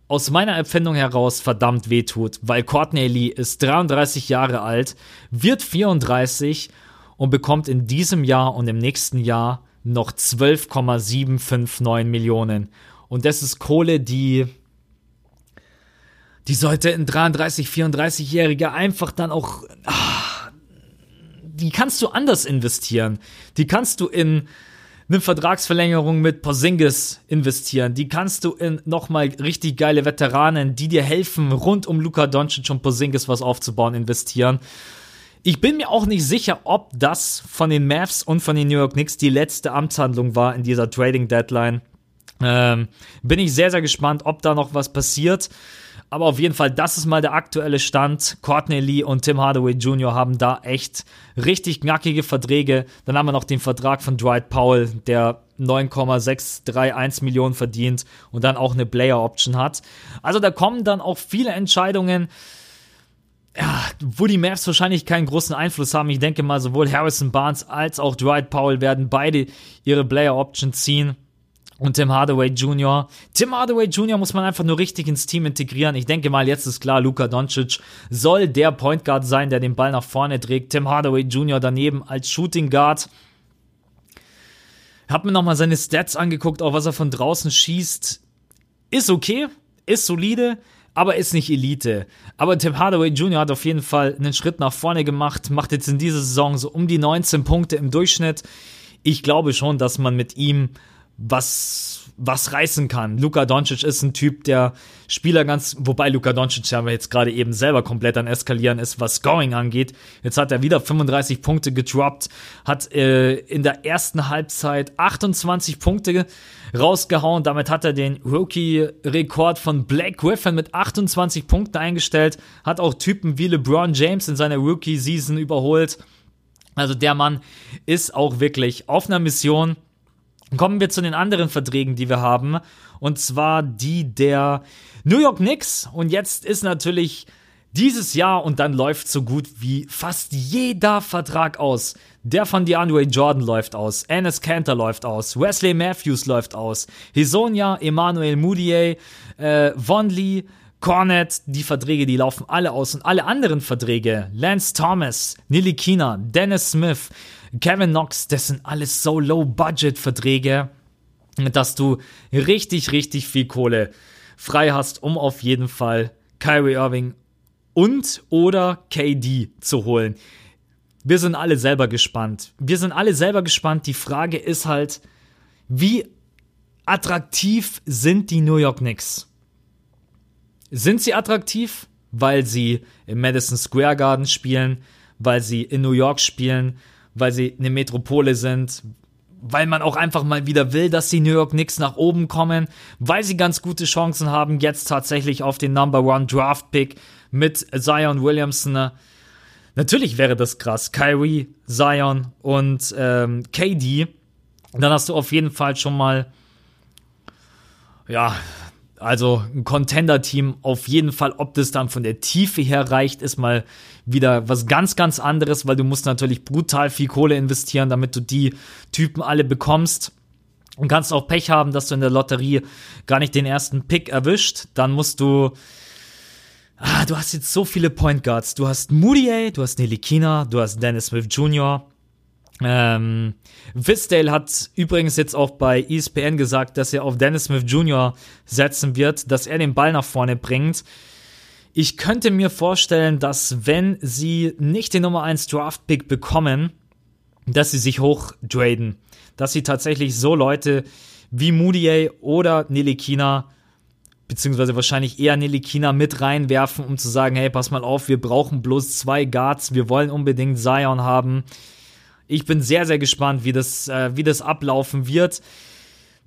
aus meiner Empfindung heraus verdammt wehtut, weil Courtney Lee ist 33 Jahre alt, wird 34 und bekommt in diesem Jahr und im nächsten Jahr noch 12,759 Millionen. Und das ist Kohle, die die sollte ein 33, 34-Jähriger einfach dann auch, ah, die kannst du anders investieren. Die kannst du in eine Vertragsverlängerung mit Porzingis investieren. Die kannst du in nochmal richtig geile Veteranen, die dir helfen, rund um Luka Doncic und Porzingis was aufzubauen, investieren. Ich bin mir auch nicht sicher, ob das von den Mavs und von den New York Knicks die letzte Amtshandlung war in dieser Trading Deadline. Ähm, bin ich sehr, sehr gespannt, ob da noch was passiert. Aber auf jeden Fall, das ist mal der aktuelle Stand. Courtney Lee und Tim Hardaway Jr. haben da echt richtig knackige Verträge. Dann haben wir noch den Vertrag von Dwight Powell, der 9,631 Millionen verdient und dann auch eine Player Option hat. Also da kommen dann auch viele Entscheidungen, ja, wo die Mavs wahrscheinlich keinen großen Einfluss haben. Ich denke mal, sowohl Harrison Barnes als auch Dwight Powell werden beide ihre Player Option ziehen und Tim Hardaway Jr. Tim Hardaway Jr. muss man einfach nur richtig ins Team integrieren. Ich denke mal, jetzt ist klar, Luka Doncic soll der Point Guard sein, der den Ball nach vorne trägt. Tim Hardaway Jr. daneben als Shooting Guard. Hab mir nochmal seine Stats angeguckt, auch was er von draußen schießt. Ist okay, ist solide, aber ist nicht Elite. Aber Tim Hardaway Jr. hat auf jeden Fall einen Schritt nach vorne gemacht, macht jetzt in dieser Saison so um die 19 Punkte im Durchschnitt. Ich glaube schon, dass man mit ihm was was reißen kann. Luka Doncic ist ein Typ, der Spieler ganz, wobei Luka Doncic ja jetzt gerade eben selber komplett an Eskalieren ist, was Scoring angeht. Jetzt hat er wieder 35 Punkte gedroppt, hat äh, in der ersten Halbzeit 28 Punkte rausgehauen. Damit hat er den Rookie-Rekord von Blake Griffin mit 28 Punkten eingestellt, hat auch Typen wie LeBron James in seiner Rookie-Season überholt. Also der Mann ist auch wirklich auf einer Mission Kommen wir zu den anderen Verträgen, die wir haben. Und zwar die der New York Knicks. Und jetzt ist natürlich dieses Jahr und dann läuft so gut wie fast jeder Vertrag aus. Der von DeAndre Jordan läuft aus, Ennis Cantor läuft aus, Wesley Matthews läuft aus, Hisonia, Emmanuel Moutier, äh, Von Lee, Cornet, die Verträge, die laufen alle aus und alle anderen Verträge, Lance Thomas, Nili Kina, Dennis Smith, Kevin Knox, das sind alles so Low-Budget-Verträge, dass du richtig, richtig viel Kohle frei hast, um auf jeden Fall Kyrie Irving und oder KD zu holen. Wir sind alle selber gespannt. Wir sind alle selber gespannt. Die Frage ist halt, wie attraktiv sind die New York Knicks? Sind sie attraktiv, weil sie im Madison Square Garden spielen, weil sie in New York spielen, weil sie eine Metropole sind, weil man auch einfach mal wieder will, dass die New York Knicks nach oben kommen, weil sie ganz gute Chancen haben, jetzt tatsächlich auf den Number One Draft Pick mit Zion Williamson. Natürlich wäre das krass. Kyrie, Zion und ähm, KD. Dann hast du auf jeden Fall schon mal, ja, also ein Contender-Team auf jeden Fall, ob das dann von der Tiefe her reicht, ist mal wieder was ganz, ganz anderes, weil du musst natürlich brutal viel Kohle investieren, damit du die Typen alle bekommst. Und kannst auch Pech haben, dass du in der Lotterie gar nicht den ersten Pick erwischt. Dann musst du. Ah, du hast jetzt so viele Point Guards. Du hast Moody, du hast Nelly Kina, du hast Dennis Smith Jr., ähm, Fisdale hat übrigens jetzt auch bei ESPN gesagt, dass er auf Dennis Smith Jr. setzen wird, dass er den Ball nach vorne bringt. Ich könnte mir vorstellen, dass wenn sie nicht den Nummer 1 Draft Pick bekommen, dass sie sich hochdraden. Dass sie tatsächlich so Leute wie Moody oder Nilikina, beziehungsweise wahrscheinlich eher Nilikina mit reinwerfen, um zu sagen, hey, pass mal auf, wir brauchen bloß zwei Guards, wir wollen unbedingt Zion haben. Ich bin sehr, sehr gespannt, wie das, äh, wie das ablaufen wird.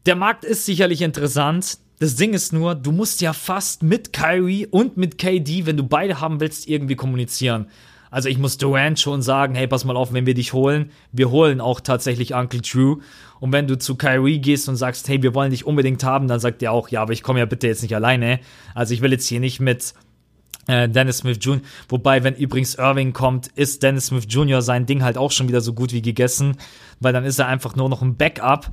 Der Markt ist sicherlich interessant. Das Ding ist nur, du musst ja fast mit Kyrie und mit KD, wenn du beide haben willst, irgendwie kommunizieren. Also ich muss Durant schon sagen, hey, pass mal auf, wenn wir dich holen, wir holen auch tatsächlich Uncle Drew. Und wenn du zu Kyrie gehst und sagst, hey, wir wollen dich unbedingt haben, dann sagt er auch, ja, aber ich komme ja bitte jetzt nicht alleine. Also ich will jetzt hier nicht mit Dennis Smith Jr. Wobei, wenn übrigens Irving kommt, ist Dennis Smith Jr. sein Ding halt auch schon wieder so gut wie gegessen, weil dann ist er einfach nur noch ein Backup.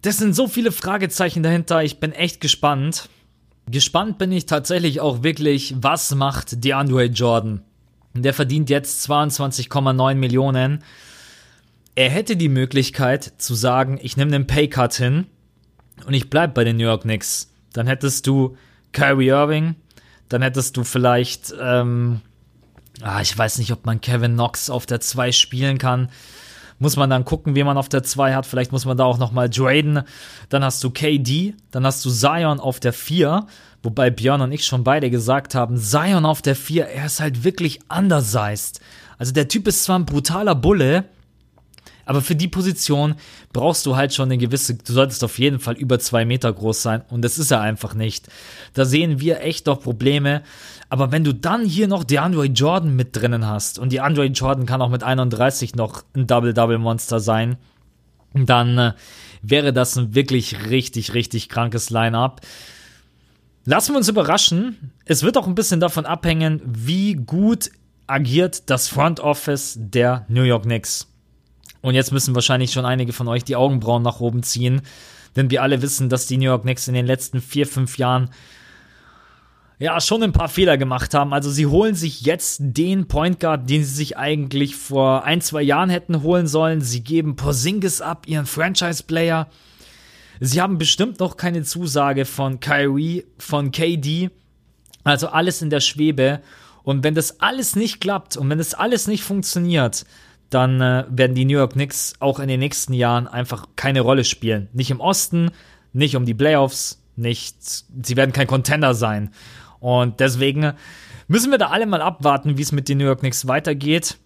Das sind so viele Fragezeichen dahinter. Ich bin echt gespannt. Gespannt bin ich tatsächlich auch wirklich, was macht DeAndre Jordan? Der verdient jetzt 22,9 Millionen. Er hätte die Möglichkeit zu sagen, ich nehme einen Paycut hin und ich bleibe bei den New York Knicks. Dann hättest du Kyrie Irving, dann hättest du vielleicht, ähm, ah, ich weiß nicht, ob man Kevin Knox auf der 2 spielen kann muss man dann gucken, wie man auf der 2 hat. Vielleicht muss man da auch nochmal traden. Dann hast du KD, dann hast du Zion auf der 4. Wobei Björn und ich schon beide gesagt haben, Zion auf der 4, er ist halt wirklich undersized. Also der Typ ist zwar ein brutaler Bulle, aber für die Position brauchst du halt schon eine gewisse, du solltest auf jeden Fall über zwei Meter groß sein und das ist er einfach nicht. Da sehen wir echt noch Probleme. Aber wenn du dann hier noch DeAndre Jordan mit drinnen hast und DeAndre Jordan kann auch mit 31 noch ein Double-Double-Monster sein, dann äh, wäre das ein wirklich richtig, richtig krankes Line-Up. Lassen wir uns überraschen. Es wird auch ein bisschen davon abhängen, wie gut agiert das Front Office der New York Knicks. Und jetzt müssen wahrscheinlich schon einige von euch die Augenbrauen nach oben ziehen, denn wir alle wissen, dass die New York Knicks in den letzten vier, fünf Jahren ja schon ein paar Fehler gemacht haben. Also sie holen sich jetzt den Point Guard, den sie sich eigentlich vor ein, zwei Jahren hätten holen sollen. Sie geben Porzingis ab, ihren Franchise-Player. Sie haben bestimmt noch keine Zusage von Kyrie, von KD. Also alles in der Schwebe. Und wenn das alles nicht klappt und wenn das alles nicht funktioniert, dann äh, werden die New York Knicks auch in den nächsten Jahren einfach keine Rolle spielen. Nicht im Osten, nicht um die Playoffs, nicht, sie werden kein Contender sein. Und deswegen müssen wir da alle mal abwarten, wie es mit den New York Knicks weitergeht.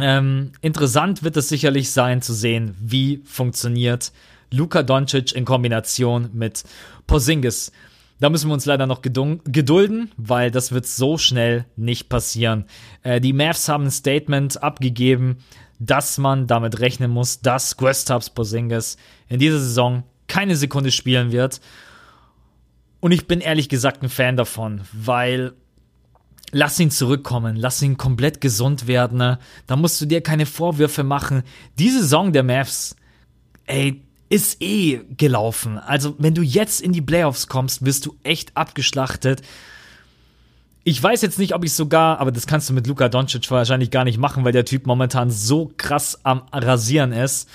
Ähm, interessant wird es sicherlich sein zu sehen, wie funktioniert Luka Doncic in Kombination mit Porzingis. Da müssen wir uns leider noch gedulden, weil das wird so schnell nicht passieren. Äh, die Mavs haben ein Statement abgegeben, dass man damit rechnen muss, dass Kristaps Porzingis in dieser Saison keine Sekunde spielen wird. Und ich bin ehrlich gesagt ein Fan davon, weil lass ihn zurückkommen, lass ihn komplett gesund werden. Da musst du dir keine Vorwürfe machen. Die Saison der Mavs, ey, ist eh gelaufen. Also, wenn du jetzt in die Playoffs kommst, wirst du echt abgeschlachtet. Ich weiß jetzt nicht, ob ich sogar, aber das kannst du mit Luka Doncic wahrscheinlich gar nicht machen, weil der Typ momentan so krass am Rasieren ist,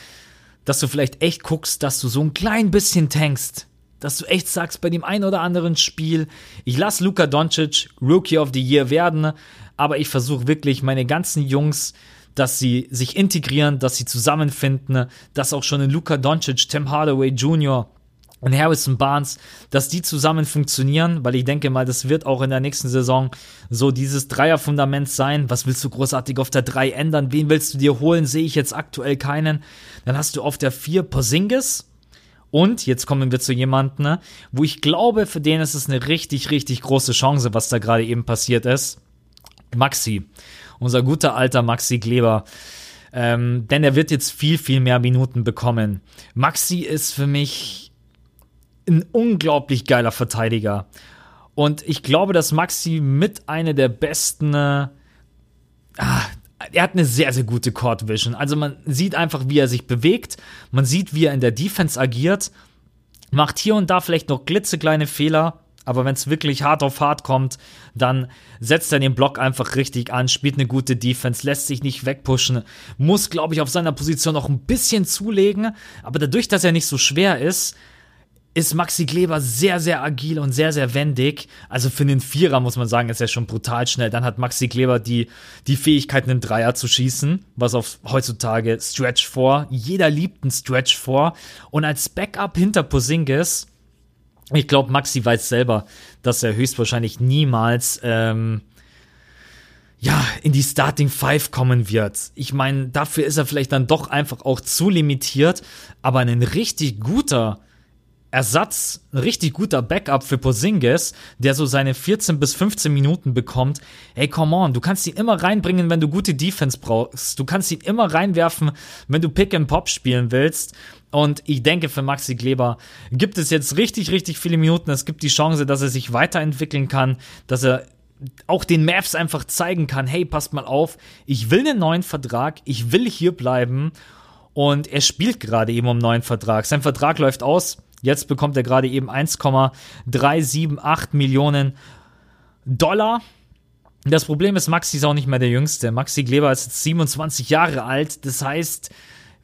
dass du vielleicht echt guckst, dass du so ein klein bisschen tankst. Dass du echt sagst, bei dem einen oder anderen Spiel, ich lasse Luka Doncic Rookie of the Year werden, aber ich versuche wirklich meine ganzen Jungs dass sie sich integrieren, dass sie zusammenfinden, dass auch schon in Luka Doncic, Tim Hardaway Jr., und Harrison Barnes, dass die zusammen funktionieren, weil ich denke mal, das wird auch in der nächsten Saison so dieses Dreierfundament sein. Was willst du großartig auf der 3 ändern? Wen willst du dir holen? Sehe ich jetzt aktuell keinen. Dann hast du auf der 4 Porzingis. Und jetzt kommen wir zu jemandem, ne, wo ich glaube, für den ist es eine richtig, richtig große Chance, was da gerade eben passiert ist. Maxi. Unser guter alter Maxi Kleber. Ähm, denn er wird jetzt viel, viel mehr Minuten bekommen. Maxi ist für mich ein unglaublich geiler Verteidiger. Und ich glaube, dass Maxi mit einer der besten. Äh, ah, er hat eine sehr, sehr gute Court Vision. Also man sieht einfach, wie er sich bewegt. Man sieht, wie er in der Defense agiert. Macht hier und da vielleicht noch klitzekleine Fehler. Aber wenn es wirklich hart auf hart kommt, dann setzt er den Block einfach richtig an, spielt eine gute Defense, lässt sich nicht wegpushen, muss, glaube ich, auf seiner Position noch ein bisschen zulegen. Aber dadurch, dass er nicht so schwer ist, ist Maxi Kleber sehr, sehr agil und sehr, sehr wendig. Also für einen Vierer muss man sagen, ist er schon brutal schnell. Dann hat Maxi Kleber die, die Fähigkeit, einen Dreier zu schießen, was auf heutzutage Stretch vor. Jeder liebt einen Stretch vor. Und als Backup hinter Posingis, ich glaube, Maxi weiß selber, dass er höchstwahrscheinlich niemals ähm, ja, in die Starting Five kommen wird. Ich meine, dafür ist er vielleicht dann doch einfach auch zu limitiert, aber ein richtig guter Ersatz, ein richtig guter Backup für Posingis, der so seine 14 bis 15 Minuten bekommt. Ey, come on, du kannst ihn immer reinbringen, wenn du gute Defense brauchst. Du kannst ihn immer reinwerfen, wenn du Pick and Pop spielen willst. Und ich denke, für Maxi Kleber gibt es jetzt richtig, richtig viele Minuten. Es gibt die Chance, dass er sich weiterentwickeln kann, dass er auch den Mavs einfach zeigen kann, hey, passt mal auf, ich will einen neuen Vertrag, ich will hier bleiben. Und er spielt gerade eben um einen neuen Vertrag. Sein Vertrag läuft aus Jetzt bekommt er gerade eben 1,378 Millionen Dollar. Das Problem ist, Maxi ist auch nicht mehr der Jüngste. Maxi Kleber ist jetzt 27 Jahre alt. Das heißt,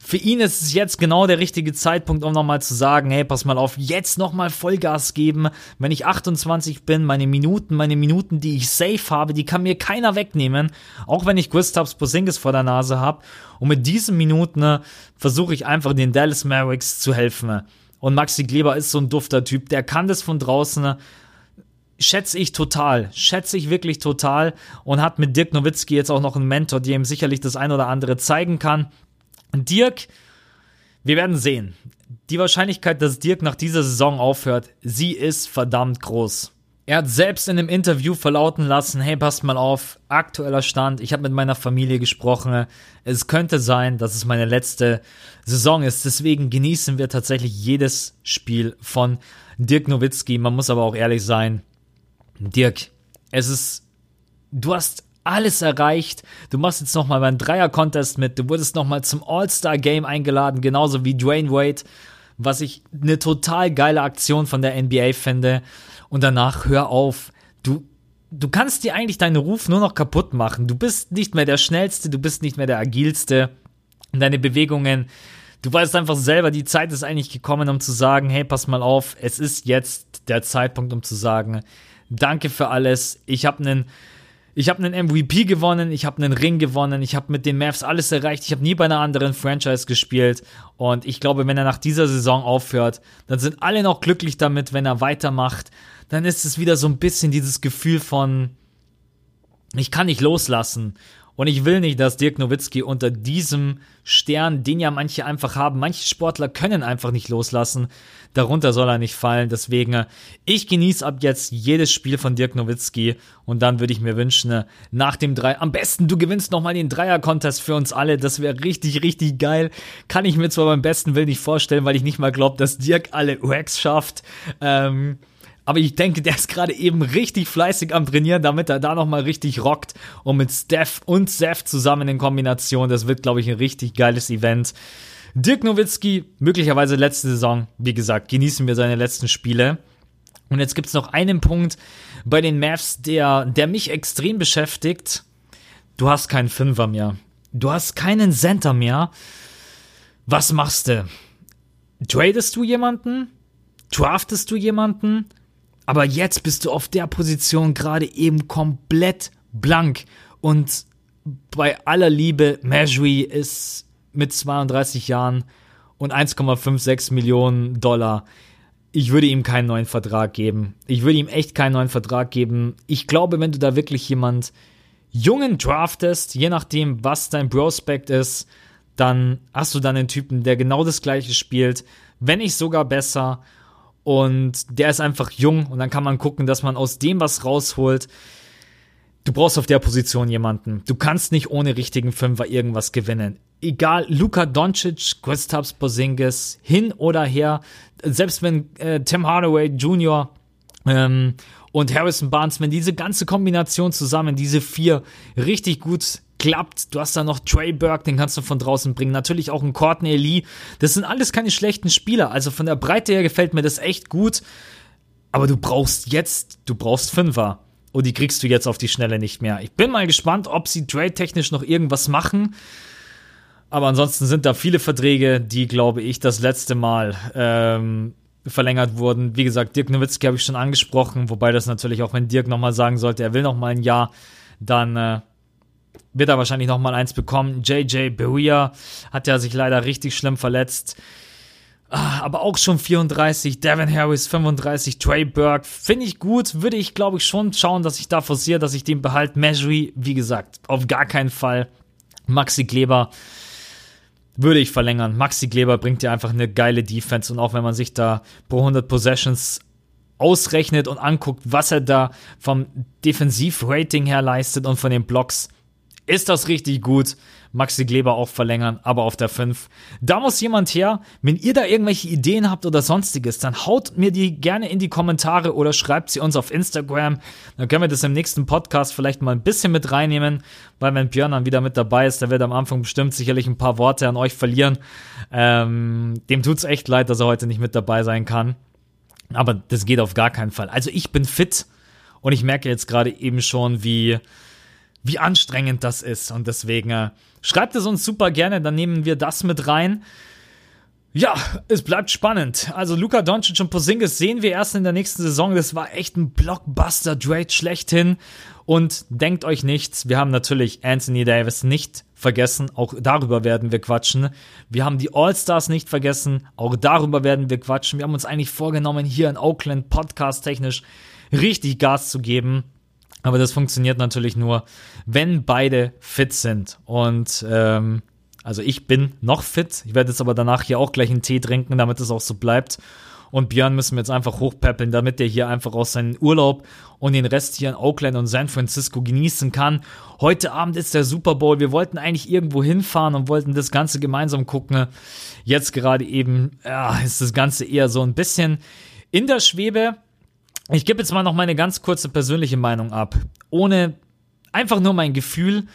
für ihn ist es jetzt genau der richtige Zeitpunkt, um nochmal zu sagen, hey, pass mal auf, jetzt nochmal Vollgas geben. Wenn ich 28 bin, meine Minuten, meine Minuten, die ich safe habe, die kann mir keiner wegnehmen. Auch wenn ich Gustavs Posingis vor der Nase habe. Und mit diesen Minuten ne, versuche ich einfach den Dallas Mavericks zu helfen. Und Maxi Kleber ist so ein dufter Typ, der kann das von draußen. Schätze ich total, schätze ich wirklich total und hat mit Dirk Nowitzki jetzt auch noch einen Mentor, der ihm sicherlich das ein oder andere zeigen kann. Dirk, wir werden sehen. Die Wahrscheinlichkeit, dass Dirk nach dieser Saison aufhört, sie ist verdammt groß. Er hat selbst in einem Interview verlauten lassen, hey, passt mal auf, aktueller Stand, ich habe mit meiner Familie gesprochen, es könnte sein, dass es meine letzte Saison ist, deswegen genießen wir tatsächlich jedes Spiel von Dirk Nowitzki. Man muss aber auch ehrlich sein, Dirk, es ist, du hast alles erreicht. Du machst jetzt nochmal beim Dreier-Contest mit. Du wurdest nochmal zum All-Star-Game eingeladen, genauso wie Dwayne Wade, was ich eine total geile Aktion von der NBA finde und danach hör auf. Du, du kannst dir eigentlich deinen Ruf nur noch kaputt machen. Du bist nicht mehr der Schnellste, du bist nicht mehr der Agilste. Und deine Bewegungen, du weißt einfach selber, die Zeit ist eigentlich gekommen, um zu sagen, hey, pass mal auf, es ist jetzt der Zeitpunkt, um zu sagen, danke für alles. Ich habe einen ich habe einen MVP gewonnen, ich habe einen Ring gewonnen, ich habe mit den Mavs alles erreicht, ich habe nie bei einer anderen Franchise gespielt und ich glaube, wenn er nach dieser Saison aufhört, dann sind alle noch glücklich damit, wenn er weitermacht. Dann ist es wieder so ein bisschen dieses Gefühl von, ich kann nicht loslassen. Und ich will nicht, dass Dirk Nowitzki unter diesem Stern, den ja manche einfach haben, manche Sportler können einfach nicht loslassen. Darunter soll er nicht fallen. Deswegen, ich genieße ab jetzt jedes Spiel von Dirk Nowitzki. Und dann würde ich mir wünschen, nach dem Drei, am besten du gewinnst nochmal den Dreier-Contest für uns alle. Das wäre richtig, richtig geil. Kann ich mir zwar beim besten Willen nicht vorstellen, weil ich nicht mal glaube, dass Dirk alle Wax schafft. Ähm, aber ich denke, der ist gerade eben richtig fleißig am Trainieren, damit er da nochmal richtig rockt. Und mit Steph und Seth zusammen in Kombination, das wird, glaube ich, ein richtig geiles Event. Dirk Nowitzki, möglicherweise letzte Saison, wie gesagt, genießen wir seine letzten Spiele. Und jetzt gibt es noch einen Punkt bei den Mavs, der, der mich extrem beschäftigt. Du hast keinen Fünfer mehr. Du hast keinen Center mehr. Was machst du? Tradest du jemanden? Draftest du jemanden? Aber jetzt bist du auf der Position gerade eben komplett blank. Und bei aller Liebe, Majui ist mit 32 Jahren und 1,56 Millionen Dollar. ich würde ihm keinen neuen Vertrag geben. Ich würde ihm echt keinen neuen Vertrag geben. Ich glaube, wenn du da wirklich jemand Jungen draftest, je nachdem, was dein Prospect ist, dann hast du dann einen Typen, der genau das gleiche spielt, wenn nicht sogar besser. Und der ist einfach jung und dann kann man gucken, dass man aus dem was rausholt. Du brauchst auf der Position jemanden. Du kannst nicht ohne richtigen Fünfer irgendwas gewinnen. Egal, Luka Doncic, Kristaps Porzingis, hin oder her, selbst wenn äh, Tim Hardaway Jr. Ähm, und Harrison Barnes, wenn diese ganze Kombination zusammen, diese vier, richtig gut klappt. Du hast da noch Trey Burke, den kannst du von draußen bringen. Natürlich auch ein Courtney Lee. Das sind alles keine schlechten Spieler. Also von der Breite her gefällt mir das echt gut. Aber du brauchst jetzt, du brauchst Fünfer. Und die kriegst du jetzt auf die Schnelle nicht mehr. Ich bin mal gespannt, ob sie trade-technisch noch irgendwas machen. Aber ansonsten sind da viele Verträge, die, glaube ich, das letzte Mal ähm, verlängert wurden. Wie gesagt, Dirk Nowitzki habe ich schon angesprochen, wobei das natürlich auch, wenn Dirk nochmal sagen sollte, er will nochmal ein Jahr, dann äh, wird er wahrscheinlich nochmal eins bekommen. JJ Behuia hat ja sich leider richtig schlimm verletzt. Ah, aber auch schon 34, Devin Harris 35, Trey Burke, finde ich gut, würde ich glaube ich schon schauen, dass ich da forciere, dass ich den behalte. Measury, wie gesagt, auf gar keinen Fall. Maxi Kleber würde ich verlängern. Maxi Kleber bringt dir einfach eine geile Defense und auch wenn man sich da pro 100 Possessions ausrechnet und anguckt, was er da vom Defensivrating her leistet und von den Blocks, ist das richtig gut. Maxi Kleber auch verlängern, aber auf der 5. Da muss jemand her. Wenn ihr da irgendwelche Ideen habt oder sonstiges, dann haut mir die gerne in die Kommentare oder schreibt sie uns auf Instagram. Dann können wir das im nächsten Podcast vielleicht mal ein bisschen mit reinnehmen, weil wenn Björn dann wieder mit dabei ist, der wird am Anfang bestimmt sicherlich ein paar Worte an euch verlieren. Ähm, dem tut's echt leid, dass er heute nicht mit dabei sein kann. Aber das geht auf gar keinen Fall. Also ich bin fit und ich merke jetzt gerade eben schon, wie wie anstrengend das ist. Und deswegen äh, schreibt es uns super gerne, dann nehmen wir das mit rein. Ja, es bleibt spannend. Also Luka Doncic und Posingis sehen wir erst in der nächsten Saison. Das war echt ein Blockbuster-Trade schlechthin. Und denkt euch nichts, wir haben natürlich Anthony Davis nicht vergessen. Auch darüber werden wir quatschen. Wir haben die All-Stars nicht vergessen. Auch darüber werden wir quatschen. Wir haben uns eigentlich vorgenommen, hier in Oakland podcast technisch richtig Gas zu geben. Aber das funktioniert natürlich nur, wenn beide fit sind. Und ähm, also ich bin noch fit. Ich werde jetzt aber danach hier auch gleich einen Tee trinken, damit es auch so bleibt. Und Björn müssen wir jetzt einfach hochpäppeln, damit der hier einfach aus seinem Urlaub und den Rest hier in Oakland und San Francisco genießen kann. Heute Abend ist der Super Bowl. Wir wollten eigentlich irgendwo hinfahren und wollten das Ganze gemeinsam gucken. Jetzt gerade eben ja, ist das Ganze eher so ein bisschen in der Schwebe. Ich gebe jetzt mal noch meine ganz kurze persönliche Meinung ab. Ohne einfach nur mein Gefühl.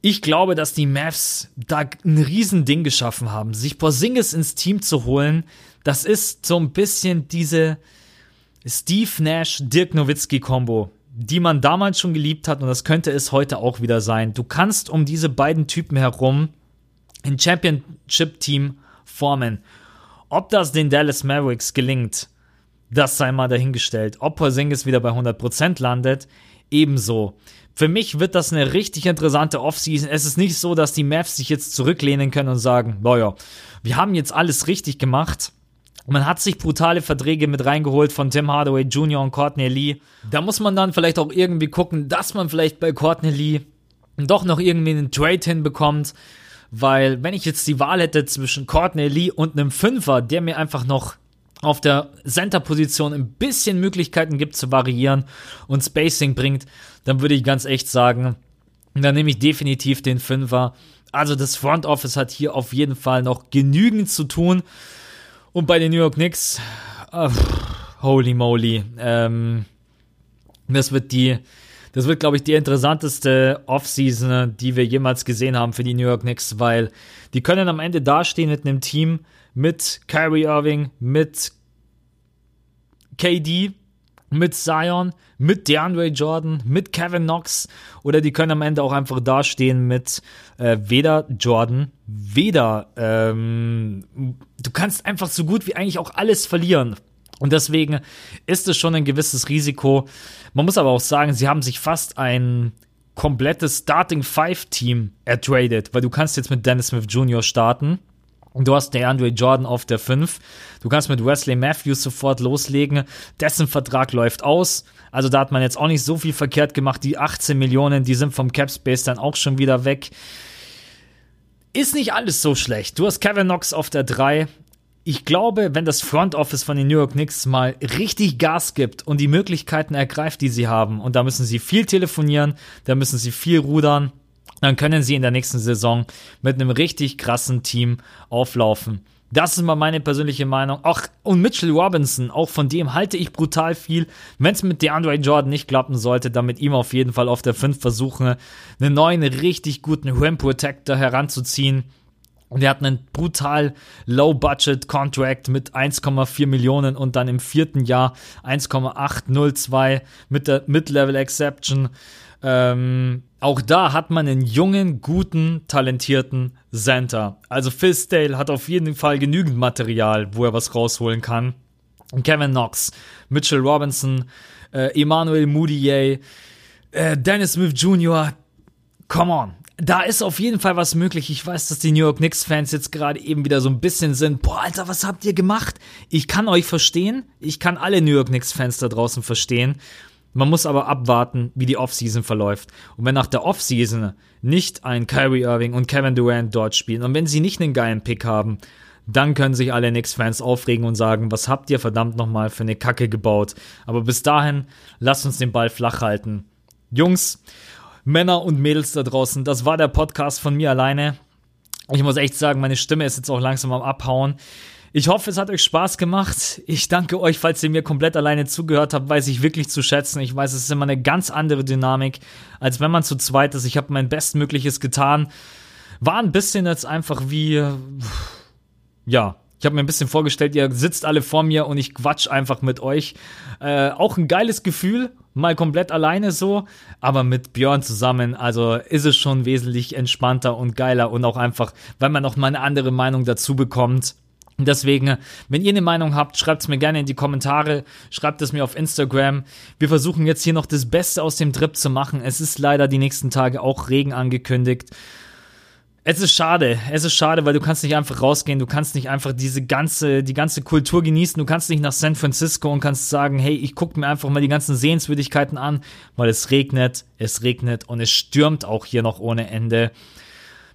Ich glaube, dass die Mavs da ein Riesending geschaffen haben. Sich Porzingis ins Team zu holen, das ist so ein bisschen diese Steve Nash, Dirk Nowitzki Kombo, die man damals schon geliebt hat und das könnte es heute auch wieder sein. Du kannst um diese beiden Typen herum ein Championship-Team formen. Ob das den Dallas Mavericks gelingt, das sei mal dahingestellt. Ob Porzingis wieder bei 100% landet, ebenso. Für mich wird das eine richtig interessante Offseason. Es ist nicht so, dass die Mavs sich jetzt zurücklehnen können und sagen, naja, wir haben jetzt alles richtig gemacht. Man hat sich brutale Verträge mit reingeholt von Tim Hardaway Jr. und Courtney Lee. Da muss man dann vielleicht auch irgendwie gucken, dass man vielleicht bei Courtney Lee doch noch irgendwie einen Trade hinbekommt. Weil, wenn ich jetzt die Wahl hätte zwischen Courtney Lee und einem Fünfer, der mir einfach noch auf der Center-Position ein bisschen Möglichkeiten gibt zu variieren und Spacing bringt, dann würde ich ganz echt sagen, dann nehme ich definitiv den Fünfer. Also das Front Office hat hier auf jeden Fall noch genügend zu tun. Und bei den New York Knicks, oh, holy moly, ähm, das wird die, das wird, glaube ich, die interessanteste Offseason, die wir jemals gesehen haben für die New York Knicks, weil die können am Ende dastehen mit einem Team, mit Kyrie Irving, mit KD, mit Zion, mit DeAndre Jordan, mit Kevin Knox oder die können am Ende auch einfach dastehen mit äh, weder Jordan, weder ähm, du kannst einfach so gut wie eigentlich auch alles verlieren. Und deswegen ist es schon ein gewisses Risiko. Man muss aber auch sagen, sie haben sich fast ein komplettes Starting Five Team ertradet, weil du kannst jetzt mit Dennis Smith Jr. starten Du hast DeAndre Jordan auf der 5. Du kannst mit Wesley Matthews sofort loslegen. Dessen Vertrag läuft aus. Also da hat man jetzt auch nicht so viel verkehrt gemacht. Die 18 Millionen, die sind vom Cap Space dann auch schon wieder weg. Ist nicht alles so schlecht. Du hast Kevin Knox auf der 3. Ich glaube, wenn das Front Office von den New York Knicks mal richtig Gas gibt und die Möglichkeiten ergreift, die sie haben, und da müssen sie viel telefonieren, da müssen sie viel rudern, dann können sie in der nächsten Saison mit einem richtig krassen Team auflaufen. Das ist mal meine persönliche Meinung. Ach, und Mitchell Robinson, auch von dem halte ich brutal viel. Wenn es mit DeAndre Jordan nicht klappen sollte, dann mit ihm auf jeden Fall auf der 5 versuchen, einen neuen, richtig guten Rim Protector heranzuziehen. Und er hat einen brutal Low-Budget-Contract mit 1,4 Millionen und dann im vierten Jahr 1,802 mit der Mid-Level-Exception. Ähm, auch da hat man einen jungen, guten, talentierten Center. Also Phil Stale hat auf jeden Fall genügend Material, wo er was rausholen kann. Kevin Knox, Mitchell Robinson, äh, Emmanuel Moutier, äh, Dennis Smith Jr., come on. Da ist auf jeden Fall was möglich. Ich weiß, dass die New York Knicks-Fans jetzt gerade eben wieder so ein bisschen sind. Boah, Alter, was habt ihr gemacht? Ich kann euch verstehen. Ich kann alle New York Knicks-Fans da draußen verstehen. Man muss aber abwarten, wie die Offseason verläuft. Und wenn nach der Offseason nicht ein Kyrie Irving und Kevin Durant dort spielen und wenn sie nicht einen geilen Pick haben, dann können sich alle Knicks-Fans aufregen und sagen, was habt ihr verdammt nochmal für eine Kacke gebaut. Aber bis dahin, lasst uns den Ball flach halten. Jungs, Männer und Mädels da draußen, das war der Podcast von mir alleine. Ich muss echt sagen, meine Stimme ist jetzt auch langsam am Abhauen. Ich hoffe, es hat euch Spaß gemacht. Ich danke euch, falls ihr mir komplett alleine zugehört habt, weiß ich wirklich zu schätzen. Ich weiß, es ist immer eine ganz andere Dynamik, als wenn man zu zweit ist. Ich habe mein Bestmögliches getan. War ein bisschen jetzt einfach wie, ja, ich habe mir ein bisschen vorgestellt, ihr sitzt alle vor mir und ich quatsch einfach mit euch. Äh, auch ein geiles Gefühl, mal komplett alleine so, aber mit Björn zusammen, also ist es schon wesentlich entspannter und geiler und auch einfach, weil man noch mal eine andere Meinung dazu bekommt. Deswegen, wenn ihr eine Meinung habt, schreibt es mir gerne in die Kommentare, schreibt es mir auf Instagram. Wir versuchen jetzt hier noch das Beste aus dem Trip zu machen. Es ist leider die nächsten Tage auch Regen angekündigt. Es ist schade, es ist schade, weil du kannst nicht einfach rausgehen, du kannst nicht einfach diese ganze, die ganze Kultur genießen, du kannst nicht nach San Francisco und kannst sagen, hey, ich gucke mir einfach mal die ganzen Sehenswürdigkeiten an, weil es regnet, es regnet und es stürmt auch hier noch ohne Ende.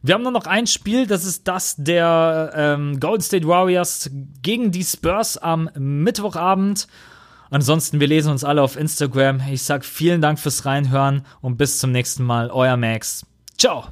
Wir haben nur noch ein Spiel, das ist das der ähm, Golden State Warriors gegen die Spurs am Mittwochabend. Ansonsten, wir lesen uns alle auf Instagram. Ich sag vielen Dank fürs Reinhören und bis zum nächsten Mal. Euer Max. Ciao.